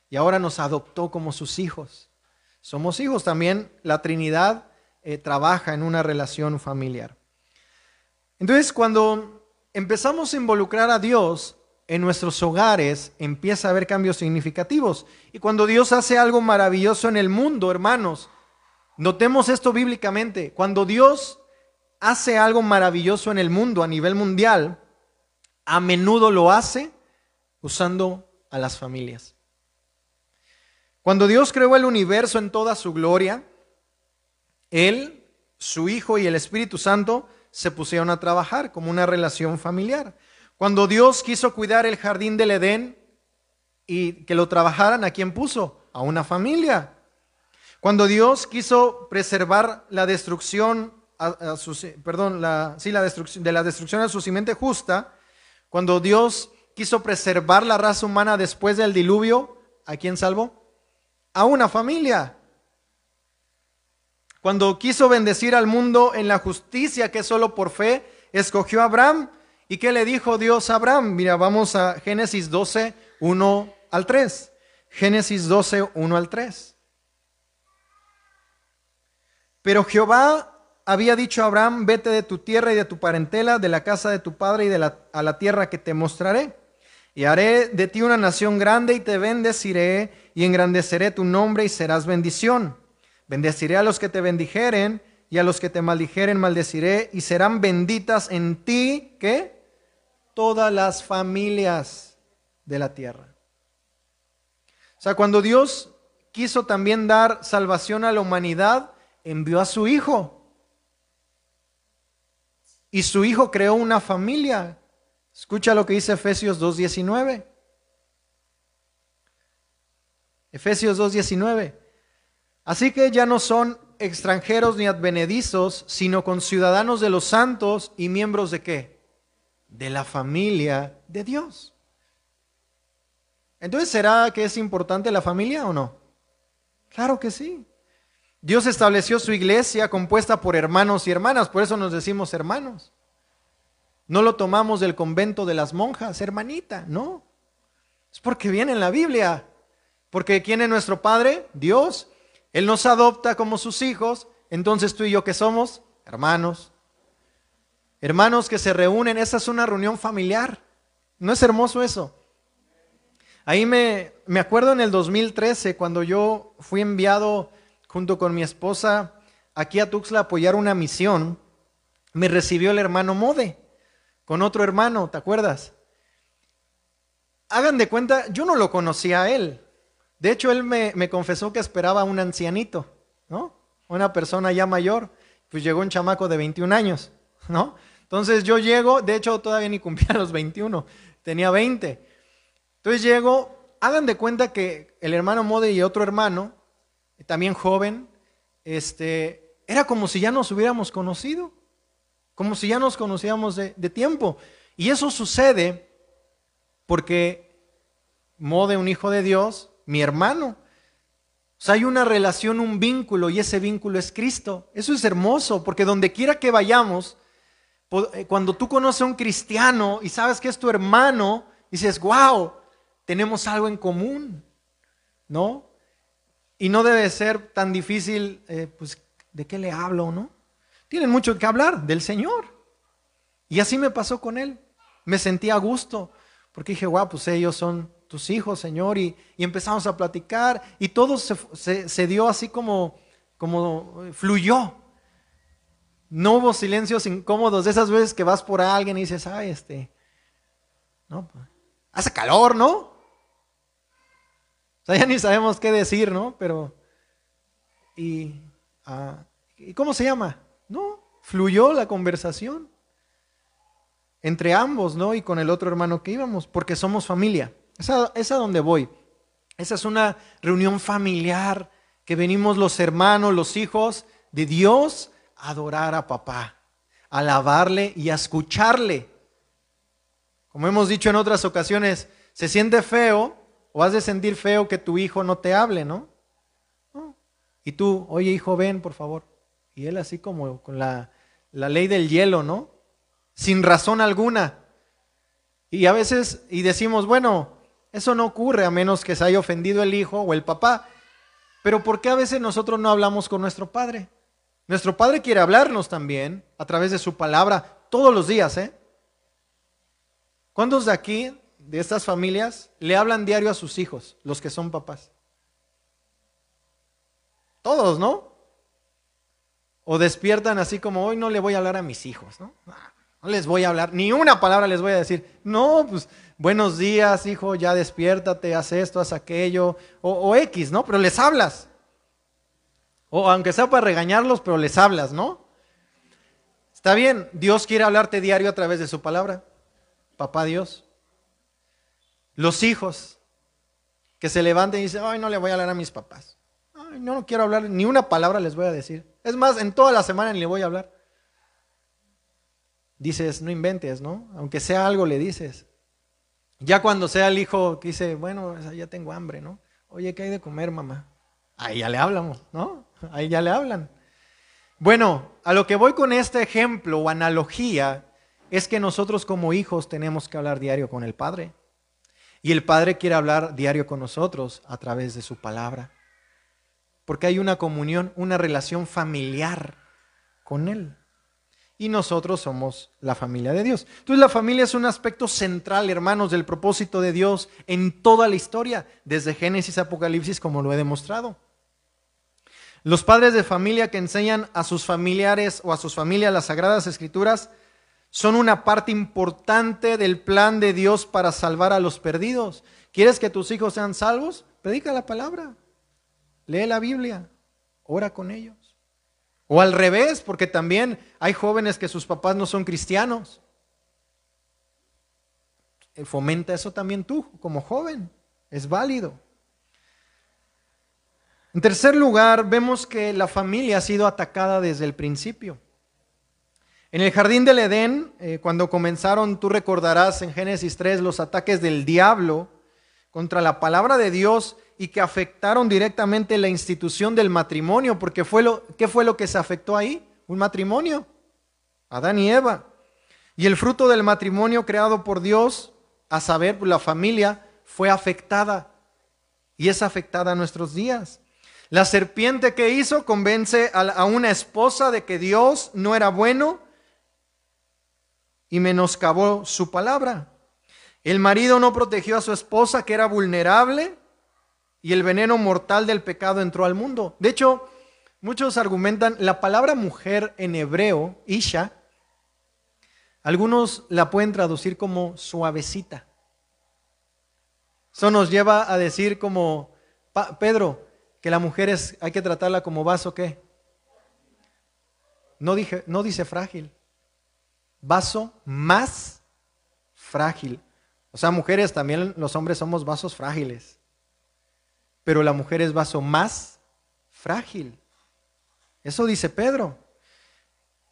S1: y ahora nos adoptó como sus hijos. Somos hijos también, la Trinidad eh, trabaja en una relación familiar. Entonces, cuando empezamos a involucrar a Dios en nuestros hogares, empieza a haber cambios significativos. Y cuando Dios hace algo maravilloso en el mundo, hermanos, notemos esto bíblicamente, cuando Dios hace algo maravilloso en el mundo a nivel mundial, a menudo lo hace usando a las familias. Cuando Dios creó el universo en toda su gloria, Él, su Hijo y el Espíritu Santo se pusieron a trabajar como una relación familiar. Cuando Dios quiso cuidar el jardín del Edén y que lo trabajaran, ¿a quién puso? A una familia. Cuando Dios quiso preservar la destrucción, perdón, la, sí, la destrucción, de la destrucción a su simiente justa, cuando Dios quiso preservar la raza humana después del diluvio, ¿a quién salvó? A una familia. Cuando quiso bendecir al mundo en la justicia que solo por fe, escogió a Abraham. ¿Y qué le dijo Dios a Abraham? Mira, vamos a Génesis 12, 1 al 3. Génesis 12, 1 al 3. Pero Jehová había dicho a Abraham, vete de tu tierra y de tu parentela, de la casa de tu padre y de la, a la tierra que te mostraré. Y haré de ti una nación grande y te bendeciré y engrandeceré tu nombre y serás bendición. Bendeciré a los que te bendijeren y a los que te maldijeren maldeciré y serán benditas en ti, ¿qué? Todas las familias de la tierra. O sea, cuando Dios quiso también dar salvación a la humanidad, envió a su Hijo. Y su Hijo creó una familia. Escucha lo que dice Efesios 2.19. Efesios 2.19. Así que ya no son extranjeros ni advenedizos, sino con ciudadanos de los santos y miembros de qué? De la familia de Dios. Entonces, ¿será que es importante la familia o no? Claro que sí. Dios estableció su iglesia compuesta por hermanos y hermanas, por eso nos decimos hermanos. No lo tomamos del convento de las monjas, hermanita, no. Es porque viene en la Biblia. Porque ¿quién es nuestro Padre? Dios. Él nos adopta como sus hijos. Entonces tú y yo que somos hermanos. Hermanos que se reúnen, esa es una reunión familiar. ¿No es hermoso eso? Ahí me, me acuerdo en el 2013, cuando yo fui enviado junto con mi esposa aquí a Tuxtla a apoyar una misión, me recibió el hermano Mode con otro hermano, ¿te acuerdas? Hagan de cuenta, yo no lo conocía a él. De hecho, él me, confesó que esperaba a un ancianito, ¿no? Una persona ya mayor. Pues llegó un chamaco de 21 años, ¿no? Entonces yo llego, de hecho todavía ni cumplía los 21, tenía 20. Entonces llego, hagan de cuenta que el hermano Mode y otro hermano también joven, este, era como si ya nos hubiéramos conocido, como si ya nos conocíamos de, tiempo. Y eso sucede porque Mode, un hijo de Dios, mi hermano. O sea, hay una relación, un vínculo, y ese vínculo es Cristo. Eso es hermoso, porque donde quiera que vayamos, eh, cuando tú conoces a un cristiano y sabes que es tu hermano, dices, wow, tenemos algo en común, ¿no? Y no debe ser tan difícil, eh, pues, ¿de qué le hablo, no? Tienen mucho que hablar del Señor. Y así me pasó con él. Me sentí a gusto, porque dije, guau, pues ellos son tus hijos, Señor, y, empezamos a platicar, y todo se, dio así como, como eh, fluyó. No hubo silencios incómodos de esas veces que vas por alguien y dices, ay, este, no, pues, hace calor, ¿no? sea, ya ni sabemos qué decir, ¿no? Pero, ¿y, ah, ¿y cómo se llama? No, fluyó la conversación entre ambos, ¿no? Y con el otro hermano que íbamos, porque somos familia. Esa es a donde voy. Esa es una reunión familiar que venimos los hermanos, los hijos de Dios a adorar a papá, a alabarle y a escucharle. Como hemos dicho en otras ocasiones, se siente feo o has de sentir feo que tu hijo no te hable, ¿no? Y tú, oye hijo, ven, por favor. Y él así como con la, la ley del hielo, ¿no? Sin razón alguna. Y a veces, y decimos, bueno, eso no ocurre a menos que se haya ofendido el hijo o el papá. Pero ¿por qué a veces nosotros no hablamos con nuestro padre? Nuestro padre quiere hablarnos también a través de su palabra todos los días, ¿eh? ¿Cuántos de aquí de estas familias le hablan diario a sus hijos, los que son papás. Todos, ¿no? O despiertan así como, hoy no le voy a hablar a mis hijos, ¿no? No les voy a hablar, ni una palabra les voy a decir. No, pues buenos días, hijo, ya despiértate, haz esto, haz aquello, o, X, ¿no? Pero les hablas. O aunque sea para regañarlos, pero les hablas, ¿no? Está bien, Dios quiere hablarte diario a través de su palabra. Papá Dios. Los hijos que se levanten y dicen, ay, no le voy a hablar a mis papás. Ay, no, no quiero hablar, ni una palabra les voy a decir. Es más, en toda la semana ni le voy a hablar. Dices, no inventes, ¿no? Aunque sea algo, le dices. Ya cuando sea el hijo que dice, bueno, ya tengo hambre, ¿no? Oye, ¿qué hay de comer, mamá? Ahí ya le hablamos, ¿no? Ahí ya le hablan. Bueno, a lo que voy con este ejemplo o analogía es que nosotros como hijos tenemos que hablar diario con el Padre. Y el Padre quiere hablar diario con nosotros a través de su palabra. Porque hay una comunión, una relación familiar con Él. Y nosotros somos la familia de Dios. Entonces la familia es un aspecto central, hermanos, del propósito de Dios en toda la historia, desde Génesis a Apocalipsis, como lo he demostrado. Los padres de familia que enseñan a sus familiares o a sus familias las sagradas escrituras son una parte importante del plan de Dios para salvar a los perdidos. ¿Quieres que tus hijos sean salvos? Predica la palabra, lee la Biblia, ora con ellos. O al revés, porque también hay jóvenes que sus papás no son cristianos. Eh, fomenta eso también tú, como joven. Es válido. En tercer lugar, vemos que la familia ha sido atacada desde el principio. En el jardín del Edén, eh, cuando comenzaron, tú recordarás en Génesis 3 los ataques del diablo contra la palabra de Dios y que afectaron directamente la institución del matrimonio, porque fue lo, ¿qué fue lo que se afectó ahí? Un matrimonio, Adán y Eva. Y el fruto del matrimonio creado por Dios, a saber, la familia, fue afectada y es afectada a nuestros días. La serpiente que hizo convence a una esposa de que Dios no era bueno y menoscabó su palabra. El marido no protegió a su esposa que era vulnerable y el veneno mortal del pecado entró al mundo. De hecho, muchos argumentan la palabra mujer en hebreo, Isha, algunos la pueden traducir como suavecita. Eso nos lleva a decir como, Pedro, que la mujer es, hay que tratarla como vaso, ¿qué? No, dije, no dice frágil vaso más frágil. O sea, mujeres, también los hombres somos vasos frágiles. Pero la mujer es vaso más frágil. Eso dice Pedro.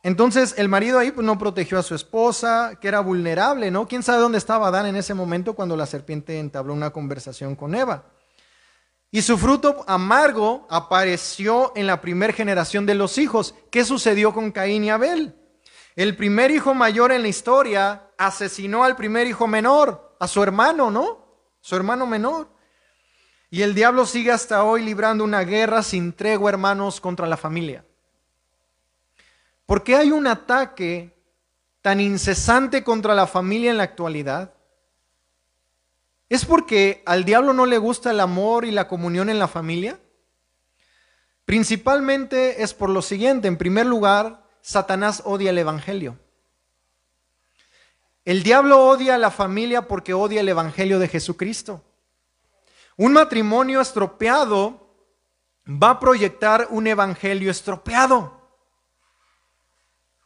S1: Entonces el marido ahí pues, no protegió a su esposa, que era vulnerable, ¿no? ¿Quién sabe dónde estaba Adán en ese momento cuando la serpiente entabló una conversación con Eva? Y su fruto amargo apareció en la primera generación de los hijos. ¿Qué sucedió con Caín y Abel? El primer hijo mayor en la historia asesinó al primer hijo menor, a su hermano, ¿no? Su hermano menor. Y el diablo sigue hasta hoy librando una guerra sin tregua, hermanos, contra la familia. ¿Por qué hay un ataque tan incesante contra la familia en la actualidad? ¿Es porque al diablo no le gusta el amor y la comunión en la familia? Principalmente es por lo siguiente. En primer lugar, Satanás odia el Evangelio. El diablo odia a la familia porque odia el Evangelio de Jesucristo. Un matrimonio estropeado va a proyectar un Evangelio estropeado.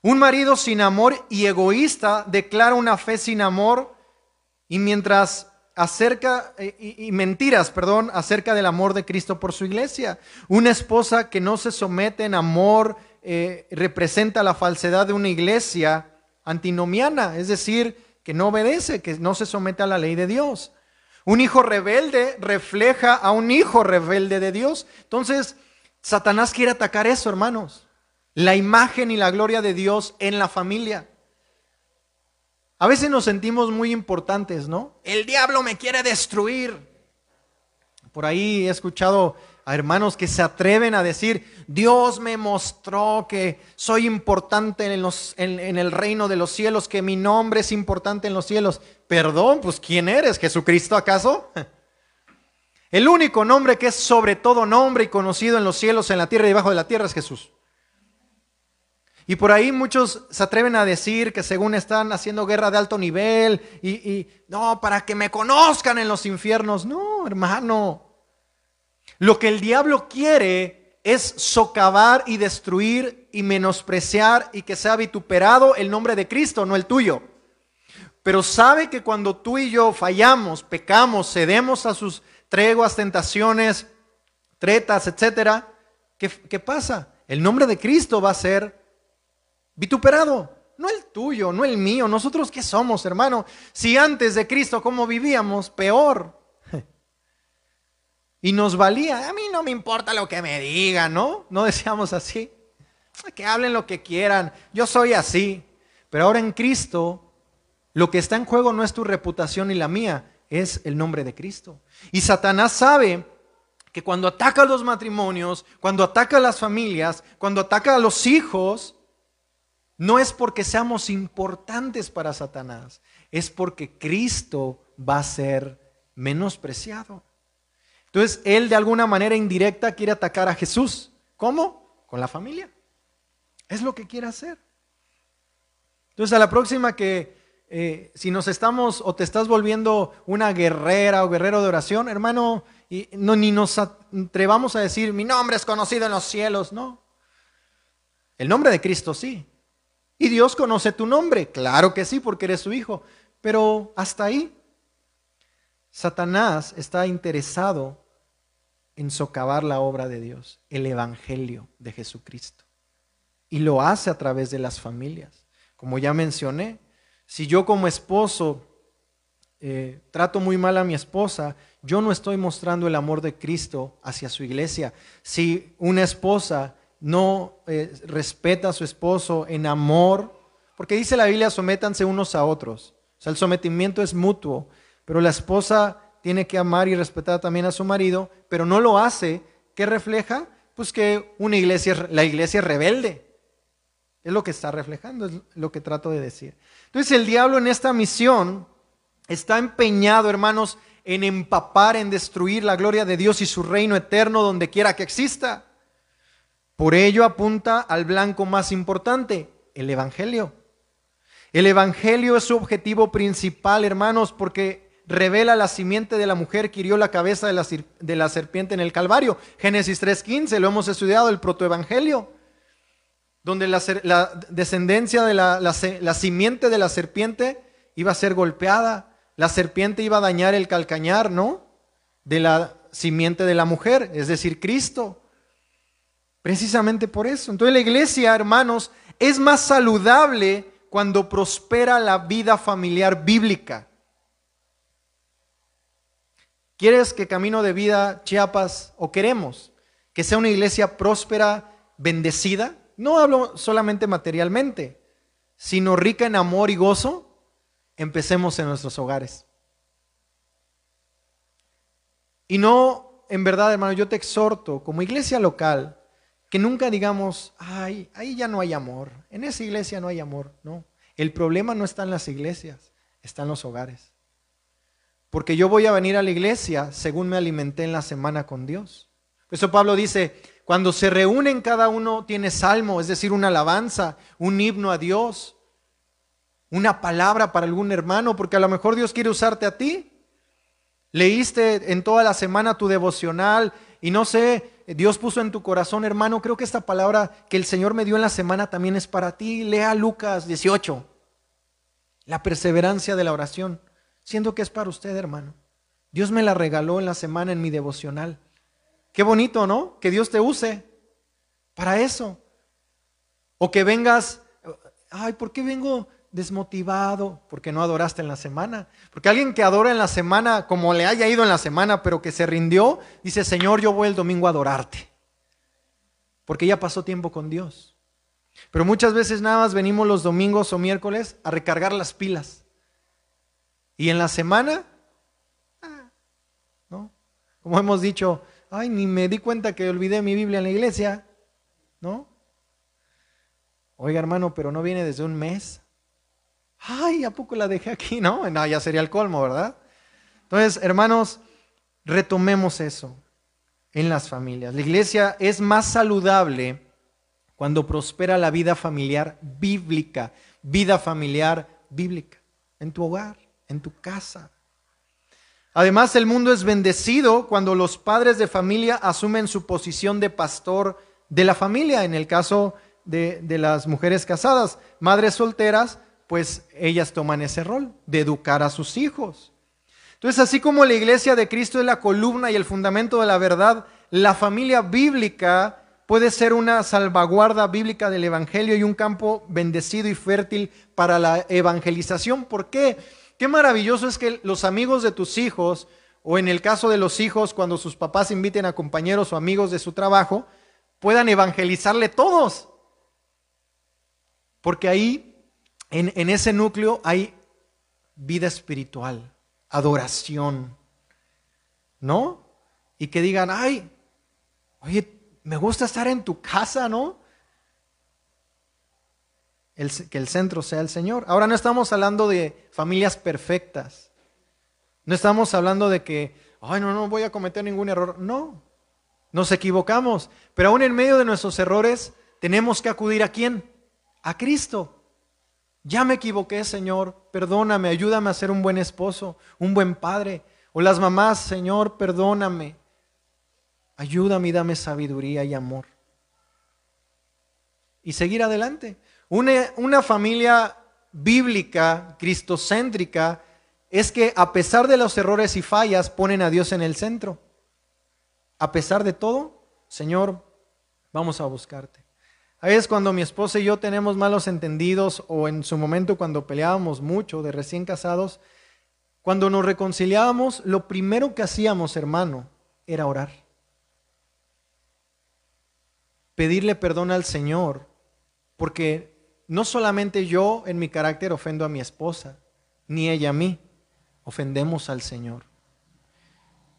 S1: Un marido sin amor y egoísta declara una fe sin amor y mientras acerca eh, y, mentiras, perdón, acerca del amor de Cristo por su iglesia. Una esposa que no se somete en amor eh, representa la falsedad de una iglesia antinomiana, es decir, que no obedece, que no se somete a la ley de Dios. Un hijo rebelde refleja a un hijo rebelde de Dios. Entonces, Satanás quiere atacar eso, hermanos. La imagen y la gloria de Dios en la familia. A veces nos sentimos muy importantes, ¿no? El diablo me quiere destruir. Por ahí he escuchado hermanos que se atreven a decir, Dios me mostró que soy importante en, los, en, el reino de los cielos, que mi nombre es importante en los cielos. Perdón, pues ¿quién eres? ¿Jesucristo acaso? El único nombre que es sobre todo nombre y conocido en los cielos, en la tierra y debajo de la tierra es Jesús. Y por ahí muchos se atreven a decir que según están haciendo guerra de alto nivel y, y no, para que me conozcan en los infiernos. No, hermano. Lo que el diablo quiere es socavar y destruir y menospreciar y que sea vituperado el nombre de Cristo, no el tuyo. Pero sabe que cuando tú y yo fallamos, pecamos, cedemos a sus treguas, tentaciones, tretas, etcétera, ¿qué, ¿qué pasa? El nombre de Cristo va a ser vituperado. No el tuyo, no el mío. Nosotros qué somos, hermano. Si antes de Cristo, ¿cómo vivíamos? Peor. Y nos valía, a mí no me importa lo que me digan, ¿no? No decíamos así. Que hablen lo que quieran, yo soy así. Pero ahora en Cristo, lo que está en juego no es tu reputación y la mía, es el nombre de Cristo. Y Satanás sabe que cuando ataca a los matrimonios, cuando ataca a las familias, cuando ataca a los hijos, no es porque seamos importantes para Satanás, es porque Cristo va a ser menospreciado. Entonces, él de alguna manera indirecta quiere atacar a Jesús. ¿Cómo? Con la familia. Es lo que quiere hacer. Entonces, a la próxima que eh, si nos estamos o te estás volviendo una guerrera o guerrero de oración, hermano, no, ni nos atrevamos a decir, mi nombre es conocido en los cielos, no. El nombre de Cristo sí. Y Dios conoce tu nombre, claro que sí, porque eres su hijo, pero hasta ahí. Satanás está interesado en socavar la obra de Dios, el Evangelio de Jesucristo. Y lo hace a través de las familias. Como ya mencioné, si yo como esposo eh, trato muy mal a mi esposa, yo no estoy mostrando el amor de Cristo hacia su iglesia. Si una esposa no eh, respeta a su esposo en amor, porque dice la Biblia, sométanse unos a otros. O sea, el sometimiento es mutuo, pero la esposa tiene que amar y respetar también a su marido, pero no lo hace. ¿Qué refleja? Pues que una iglesia, la iglesia es rebelde. Es lo que está reflejando, es lo que trato de decir. Entonces el diablo en esta misión está empeñado, hermanos, en empapar, en destruir la gloria de Dios y su reino eterno donde quiera que exista. Por ello apunta al blanco más importante, el Evangelio. El Evangelio es su objetivo principal, hermanos, porque revela la simiente de la mujer que hirió la cabeza de la, de la serpiente en el Calvario. Génesis 3.15, lo hemos estudiado, el protoevangelio, donde la, descendencia de la, la simiente de la serpiente iba a ser golpeada, la serpiente iba a dañar el calcañar, ¿no? De la simiente de la mujer, es decir, Cristo. Precisamente por eso. Entonces la iglesia, hermanos, es más saludable cuando prospera la vida familiar bíblica. ¿Quieres que Camino de Vida Chiapas o queremos que sea una iglesia próspera, bendecida? No hablo solamente materialmente, sino rica en amor y gozo. Empecemos en nuestros hogares. Y no, en verdad, hermano, yo te exhorto como iglesia local que nunca digamos, ay, ahí ya no hay amor, en esa iglesia no hay amor. No, el problema no está en las iglesias, está en los hogares. Porque yo voy a venir a la iglesia según me alimenté en la semana con Dios. Por eso Pablo dice, cuando se reúnen cada uno tiene salmo, es decir, una alabanza, un himno a Dios, una palabra para algún hermano, porque a lo mejor Dios quiere usarte a ti. Leíste en toda la semana tu devocional y no sé, Dios puso en tu corazón, hermano, creo que esta palabra que el Señor me dio en la semana también es para ti. Lea Lucas 18. La perseverancia de la oración. Siento que es para usted, hermano. Dios me la regaló en la semana en mi devocional. Qué bonito, ¿no? Que Dios te use para eso. O que vengas, ay, ¿por qué vengo desmotivado? Porque no adoraste en la semana. Porque alguien que adora en la semana, como le haya ido en la semana, pero que se rindió, dice, Señor, yo voy el domingo a adorarte. Porque ya pasó tiempo con Dios. Pero muchas veces nada más venimos los domingos o miércoles a recargar las pilas. Y en la semana, ah, ¿no? Como hemos dicho, ay, ni me di cuenta que olvidé mi Biblia en la iglesia, ¿no? Oiga, hermano, pero no viene desde un mes ay, ¿a poco la dejé aquí? No, no, ya sería el colmo, ¿verdad? Entonces, hermanos, retomemos eso en las familias. La iglesia es más saludable cuando prospera la vida familiar bíblica, vida familiar bíblica, en tu hogar, en tu casa. Además, el mundo es bendecido cuando los padres de familia asumen su posición de pastor de la familia, en el caso de, de las mujeres casadas, madres solteras, pues ellas toman ese rol de educar a sus hijos. Entonces, así como la iglesia de Cristo es la columna y el fundamento de la verdad, la familia bíblica puede ser una salvaguarda bíblica del Evangelio y un campo bendecido y fértil para la evangelización. ¿Por qué? Qué maravilloso es que los amigos de tus hijos, o en el caso de los hijos, cuando sus papás inviten a compañeros o amigos de su trabajo, puedan evangelizarle todos. Porque ahí en, ese núcleo hay vida espiritual, adoración, ¿no? Y que digan, ay, oye, me gusta estar en tu casa, ¿no? Que el centro sea el Señor. Ahora no estamos hablando de familias perfectas. No estamos hablando de que, ay, no, no voy a cometer ningún error. No, nos equivocamos. Pero aún en medio de nuestros errores, tenemos que acudir a quién? A Cristo. Ya me equivoqué, Señor, perdóname, ayúdame a ser un buen esposo, un buen padre. O las mamás, Señor, perdóname. Ayúdame y dame sabiduría y amor. Y seguir adelante. Una, familia bíblica, cristocéntrica, es que a pesar de los errores y fallas, ponen a Dios en el centro. a pesar de todo, Señor, vamos a buscarte. Ahí es cuando mi esposa y yo tenemos malos entendidos o en su momento cuando peleábamos mucho de recién casados, cuando nos reconciliábamos, lo primero que hacíamos, hermano, era orar. Pedirle perdón al Señor, porque no solamente yo en mi carácter ofendo a mi esposa, ni ella a mí, ofendemos al Señor.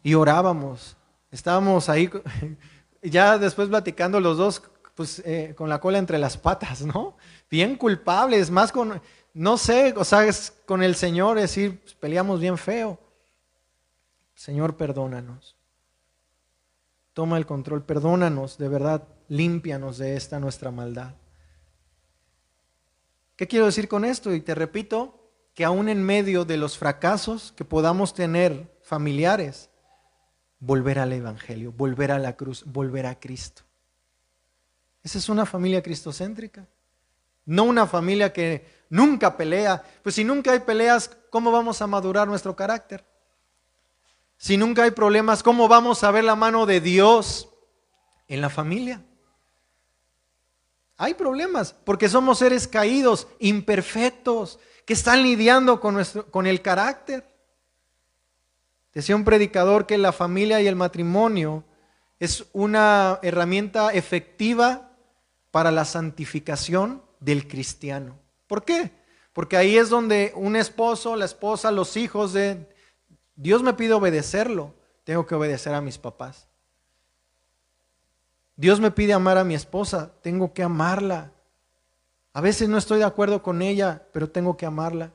S1: Y orábamos, estábamos ahí, ya después platicando los dos, pues eh, con la cola entre las patas, ¿no? Bien culpables, más con, no sé, o sea, es con el Señor, decir, pues, peleamos bien feo. Señor, perdónanos. Toma el control, perdónanos, de verdad, límpianos de esta nuestra maldad. ¿Qué quiero decir con esto? Y te repito, que aún en medio de los fracasos que podamos tener familiares, volver al Evangelio, volver a la cruz, volver a Cristo. Esa es una familia cristocéntrica. No una familia que nunca pelea. Pues si nunca hay peleas, ¿cómo vamos a madurar nuestro carácter? Si nunca hay problemas, ¿cómo vamos a ver la mano de Dios en la familia? Hay problemas porque somos seres caídos, imperfectos, que están lidiando con, nuestro, con el carácter. Decía un predicador que la familia y el matrimonio es una herramienta efectiva para la santificación del cristiano. ¿Por qué? Porque ahí es donde un esposo, la esposa, los hijos de Dios me pide obedecerlo, tengo que obedecer a mis papás. Dios me pide amar a mi esposa, tengo que amarla. A veces no estoy de acuerdo con ella, pero tengo que amarla.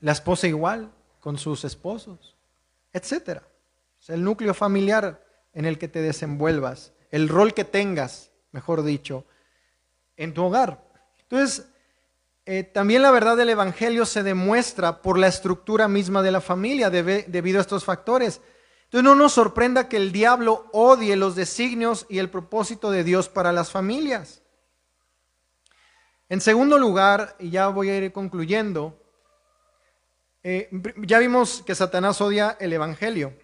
S1: La esposa igual, con sus esposos, etc. Es el núcleo familiar en el que te desenvuelvas, el rol que tengas, mejor dicho, en tu hogar. Entonces, eh, también la verdad del Evangelio se demuestra por la estructura misma de la familia debido a estos factores. Entonces no nos sorprenda que el diablo odie los designios y el propósito de Dios para las familias. En segundo lugar, y ya voy a ir concluyendo, eh, ya vimos que Satanás odia el Evangelio,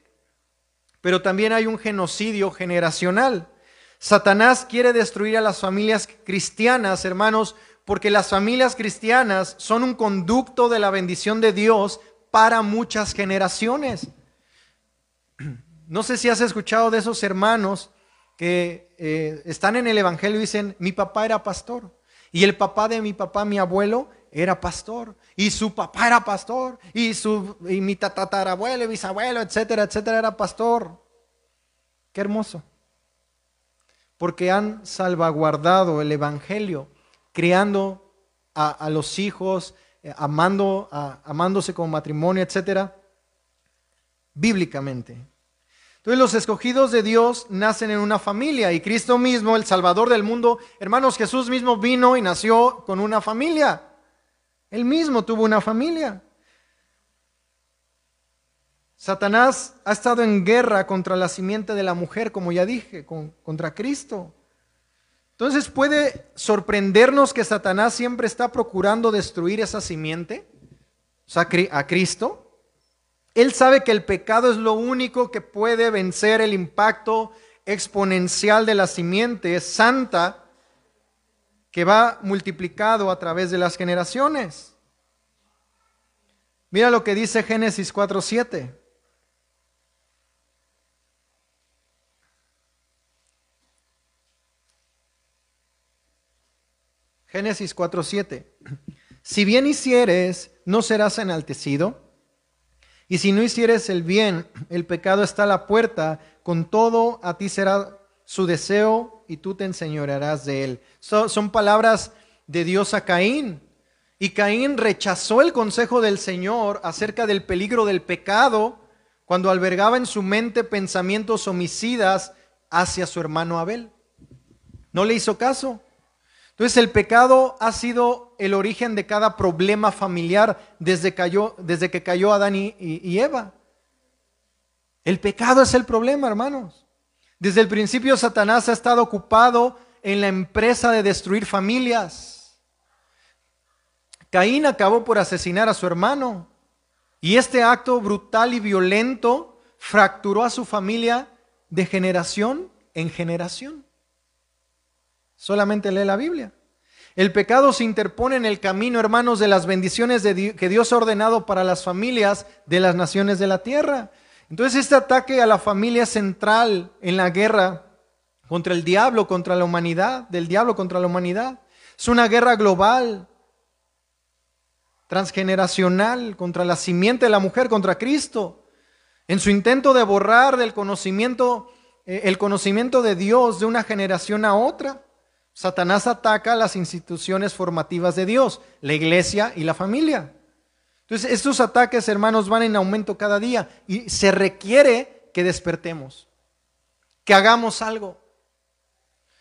S1: pero también hay un genocidio generacional. Satanás quiere destruir a las familias cristianas, hermanos, porque las familias cristianas son un conducto de la bendición de Dios para muchas generaciones. No sé si has escuchado de esos hermanos que eh, están en el Evangelio y dicen, mi papá era pastor, y el papá de mi papá, mi abuelo, era pastor, y su papá era pastor, y, su, y mi tatarabuelo, bisabuelo, etcétera, etcétera, era pastor. Qué hermoso porque han salvaguardado el Evangelio, criando a, los hijos, eh, amando, amándose como matrimonio, etc. Bíblicamente. Entonces los escogidos de Dios nacen en una familia y Cristo mismo, el Salvador del mundo, hermanos, Jesús mismo vino y nació con una familia. Él mismo tuvo una familia. Satanás ha estado en guerra contra la simiente de la mujer, como ya dije, contra Cristo. Entonces puede sorprendernos que Satanás siempre está procurando destruir esa simiente, a Cristo. Él sabe que el pecado es lo único que puede vencer el impacto exponencial de la simiente santa que va multiplicado a través de las generaciones. Mira lo que dice Génesis 4:7. Génesis 4:7. Si bien hicieres, no serás enaltecido. Y si no hicieres el bien, el pecado está a la puerta, con todo a ti será su deseo y tú te enseñorearás de él. son palabras de Dios a Caín. Y Caín rechazó el consejo del Señor acerca del peligro del pecado cuando albergaba en su mente pensamientos homicidas hacia su hermano Abel. No le hizo caso. Entonces el pecado ha sido el origen de cada problema familiar desde, que cayó Adán y Eva. El pecado es el problema, hermanos. Desde el principio Satanás ha estado ocupado en la empresa de destruir familias. Caín acabó por asesinar a su hermano y este acto brutal y violento fracturó a su familia de generación en generación. Solamente lee la Biblia. El pecado se interpone en el camino, hermanos, de las bendiciones que Dios ha ordenado para las familias de las naciones de la tierra. Entonces este ataque a la familia central en la guerra contra el diablo, contra la humanidad, del diablo contra la humanidad, es una guerra global, transgeneracional, contra la simiente de la mujer, contra Cristo, en su intento de borrar del conocimiento, eh, el conocimiento de Dios de una generación a otra. Satanás ataca las instituciones formativas de Dios, la iglesia y la familia. Entonces, estos ataques, hermanos, van en aumento cada día y se requiere que despertemos, que hagamos algo.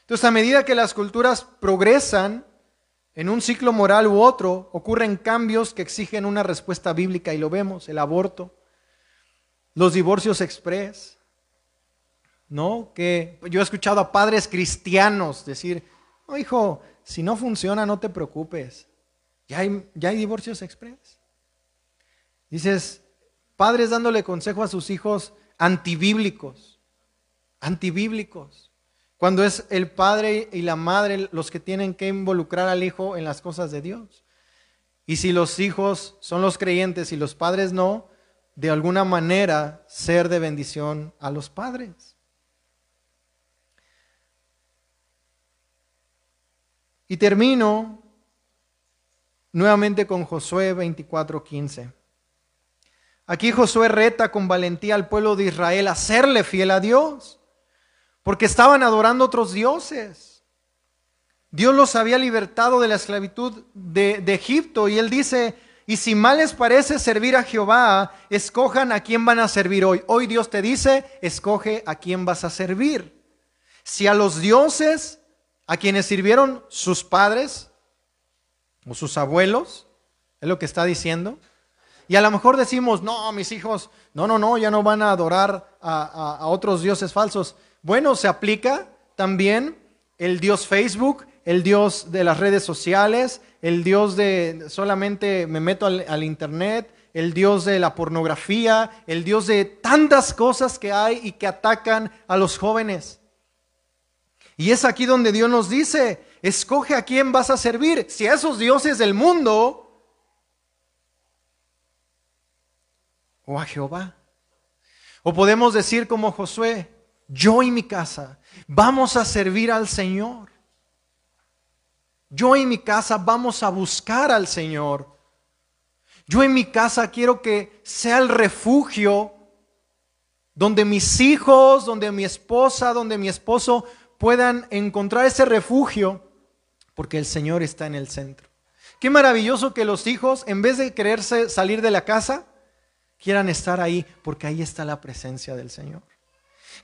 S1: Entonces, a medida que las culturas progresan en un ciclo moral u otro, ocurren cambios que exigen una respuesta bíblica y lo vemos, el aborto, los divorcios express, ¿no? Que yo he escuchado a padres cristianos decir, hijo, si no funciona, no te preocupes. Ya hay, ya hay divorcios express. Dices, padres dándole consejo a sus hijos antibíblicos, antibíblicos. Cuando es el padre y la madre los que tienen que involucrar al hijo en las cosas de Dios. Y si los hijos son los creyentes y los padres no, de alguna manera ser de bendición a los padres. Y termino nuevamente con Josué 24:15. Aquí Josué reta con valentía al pueblo de Israel a serle fiel a Dios, porque estaban adorando otros dioses. Dios los había libertado de la esclavitud de, de Egipto y él dice, y si mal les parece servir a Jehová, escojan a quién van a servir hoy. Hoy Dios te dice, escoge a quién vas a servir. Si a los dioses a quienes sirvieron sus padres o sus abuelos, es lo que está diciendo. Y a lo mejor decimos, no, mis hijos, no, no, no, ya no van a adorar a, otros dioses falsos. Bueno, se aplica también el dios Facebook, el dios de las redes sociales, el dios de solamente me meto al, internet, el dios de la pornografía, el dios de tantas cosas que hay y que atacan a los jóvenes. Y es aquí donde Dios nos dice, escoge a quién vas a servir, si a esos dioses del mundo o a Jehová. O podemos decir como Josué, yo y mi casa vamos a servir al Señor. Yo y mi casa vamos a buscar al Señor. Yo en mi casa quiero que sea el refugio donde mis hijos, donde mi esposa, donde mi esposo puedan encontrar ese refugio porque el Señor está en el centro. Qué maravilloso que los hijos, en vez de quererse salir de la casa, quieran estar ahí porque ahí está la presencia del Señor.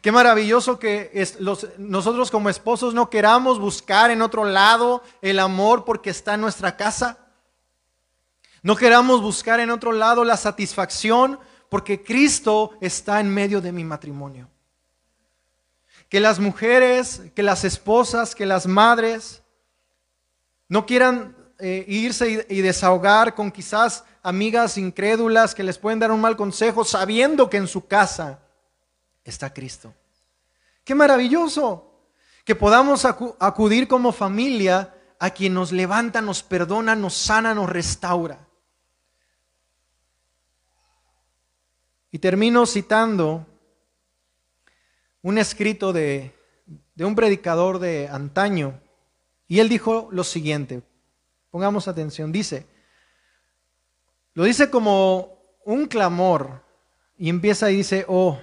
S1: Qué maravilloso que nosotros como esposos no queramos buscar en otro lado el amor porque está en nuestra casa. No queramos buscar en otro lado la satisfacción porque Cristo está en medio de mi matrimonio que las mujeres, que las esposas, que las madres no quieran eh, irse y, y desahogar con quizás amigas incrédulas que les pueden dar un mal consejo sabiendo que en su casa está Cristo. Qué maravilloso que podamos acudir como familia a quien nos levanta, nos perdona, nos sana, nos restaura. Y termino citando un escrito de, un predicador de antaño y él dijo lo siguiente, pongamos atención, dice, lo dice como un clamor y empieza y dice, oh,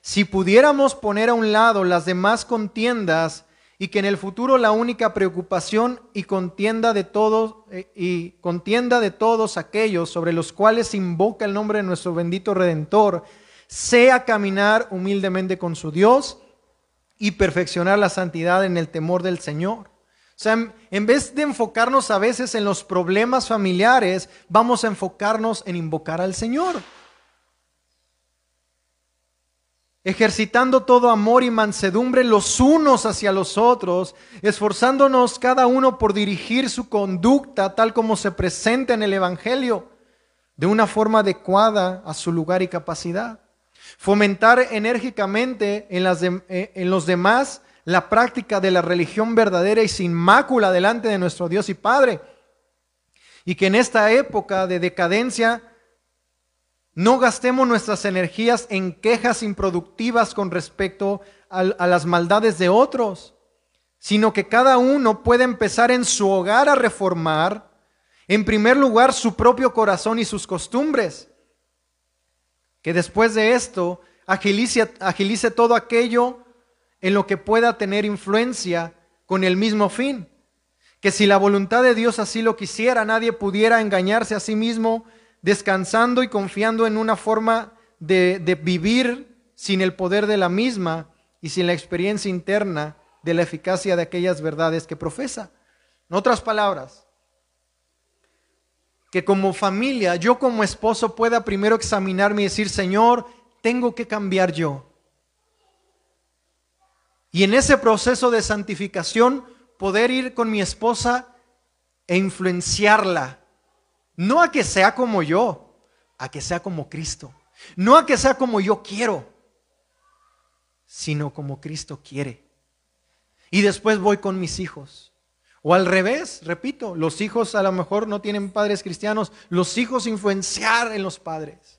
S1: si pudiéramos poner a un lado las demás contiendas y que en el futuro la única preocupación y contienda de todos eh, y contienda de todos aquellos sobre los cuales invoca el nombre de nuestro bendito redentor sea caminar humildemente con su Dios y perfeccionar la santidad en el temor del Señor. O sea, en vez de enfocarnos a veces en los problemas familiares, vamos a enfocarnos en invocar al Señor. Ejercitando todo amor y mansedumbre los unos hacia los otros, esforzándonos cada uno por dirigir su conducta tal como se presenta en el Evangelio, de una forma adecuada a su lugar y capacidad. Fomentar enérgicamente en, las eh, en los demás la práctica de la religión verdadera y sin mácula delante de nuestro Dios y Padre. Y que en esta época de decadencia no gastemos nuestras energías en quejas improductivas con respecto a, a las maldades de otros, sino que cada uno pueda empezar en su hogar a reformar, en primer lugar, su propio corazón y sus costumbres. Que después de esto agilice, todo aquello en lo que pueda tener influencia con el mismo fin. Que si la voluntad de Dios así lo quisiera, nadie pudiera engañarse a sí mismo descansando y confiando en una forma de, de vivir sin el poder de la misma y sin la experiencia interna de la eficacia de aquellas verdades que profesa. En otras palabras, que como familia, yo como esposo pueda primero examinarme y decir, Señor, tengo que cambiar yo. Y en ese proceso de santificación, poder ir con mi esposa e influenciarla. No a que sea como yo, a que sea como Cristo. No a que sea como yo quiero, sino como Cristo quiere. Y después voy con mis hijos. O al revés, repito, los hijos a lo mejor no tienen padres cristianos, los hijos influenciar en los padres.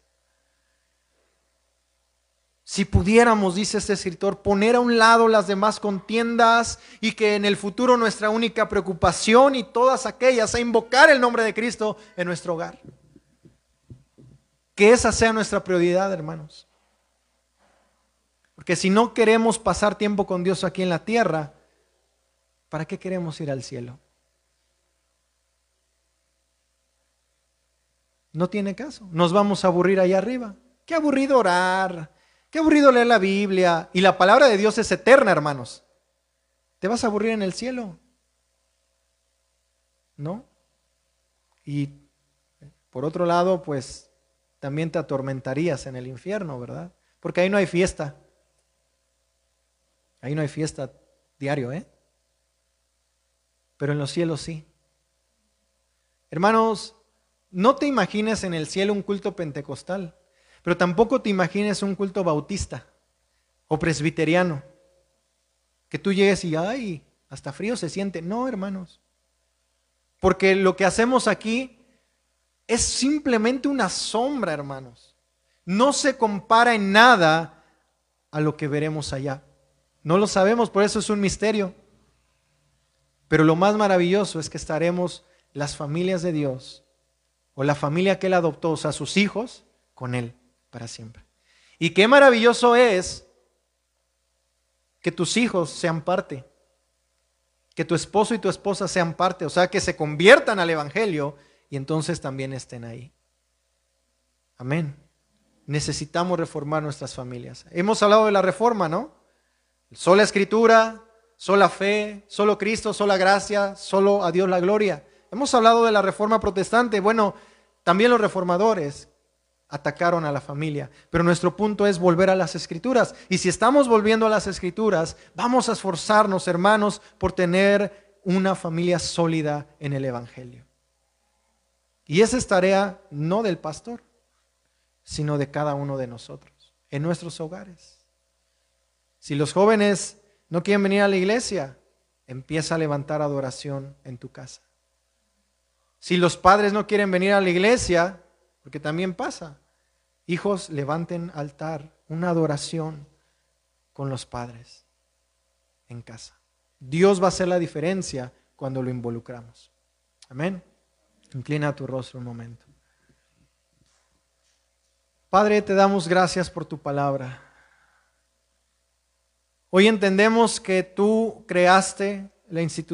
S1: Si pudiéramos, dice este escritor, poner a un lado las demás contiendas y que en el futuro nuestra única preocupación y todas aquellas sea invocar el nombre de Cristo en nuestro hogar. Que esa sea nuestra prioridad, hermanos. Porque si no queremos pasar tiempo con Dios aquí en la tierra, ¿para qué queremos ir al cielo? No tiene caso. Nos vamos a aburrir allá arriba. Qué aburrido orar Qué aburrido leer la Biblia. Y la palabra de Dios es eterna, hermanos. Te vas a aburrir en el cielo. ¿No? Y por otro lado, pues también te atormentarías en el infierno, ¿verdad? Porque ahí no hay fiesta. Ahí no hay fiesta diario, ¿eh? Pero en los cielos sí. Hermanos, no te imagines en el cielo un culto pentecostal. Pero tampoco te imagines un culto bautista o presbiteriano. Que tú llegues y, ay, hasta frío se siente. No, hermanos. Porque lo que hacemos aquí es simplemente una sombra, hermanos. No se compara en nada a lo que veremos allá. No lo sabemos, por eso es un misterio. Pero lo más maravilloso es que estaremos las familias de Dios o la familia que Él adoptó, o sea, sus hijos, con Él para siempre. Y qué maravilloso es que tus hijos sean parte, que tu esposo y tu esposa sean parte, o sea, que se conviertan al Evangelio y entonces también estén ahí. Amén. Necesitamos reformar nuestras familias. Hemos hablado de la reforma, ¿no? Sola escritura, sola fe, solo Cristo, sola gracia, solo a Dios la gloria. Hemos hablado de la reforma protestante. Bueno, también los reformadores atacaron a la familia. Pero nuestro punto es volver a las escrituras. Y si estamos volviendo a las escrituras, vamos a esforzarnos, hermanos, por tener una familia sólida en el Evangelio. Y esa es tarea no del pastor, sino de cada uno de nosotros, en nuestros hogares. Si los jóvenes no quieren venir a la iglesia, empieza a levantar adoración en tu casa. Si los padres no quieren venir a la iglesia, porque también pasa. Hijos, levanten altar, una adoración con los padres en casa. Dios va a hacer la diferencia cuando lo involucramos. Amén. Inclina tu rostro un momento. Padre, te damos gracias por tu palabra. Hoy entendemos que tú creaste la institución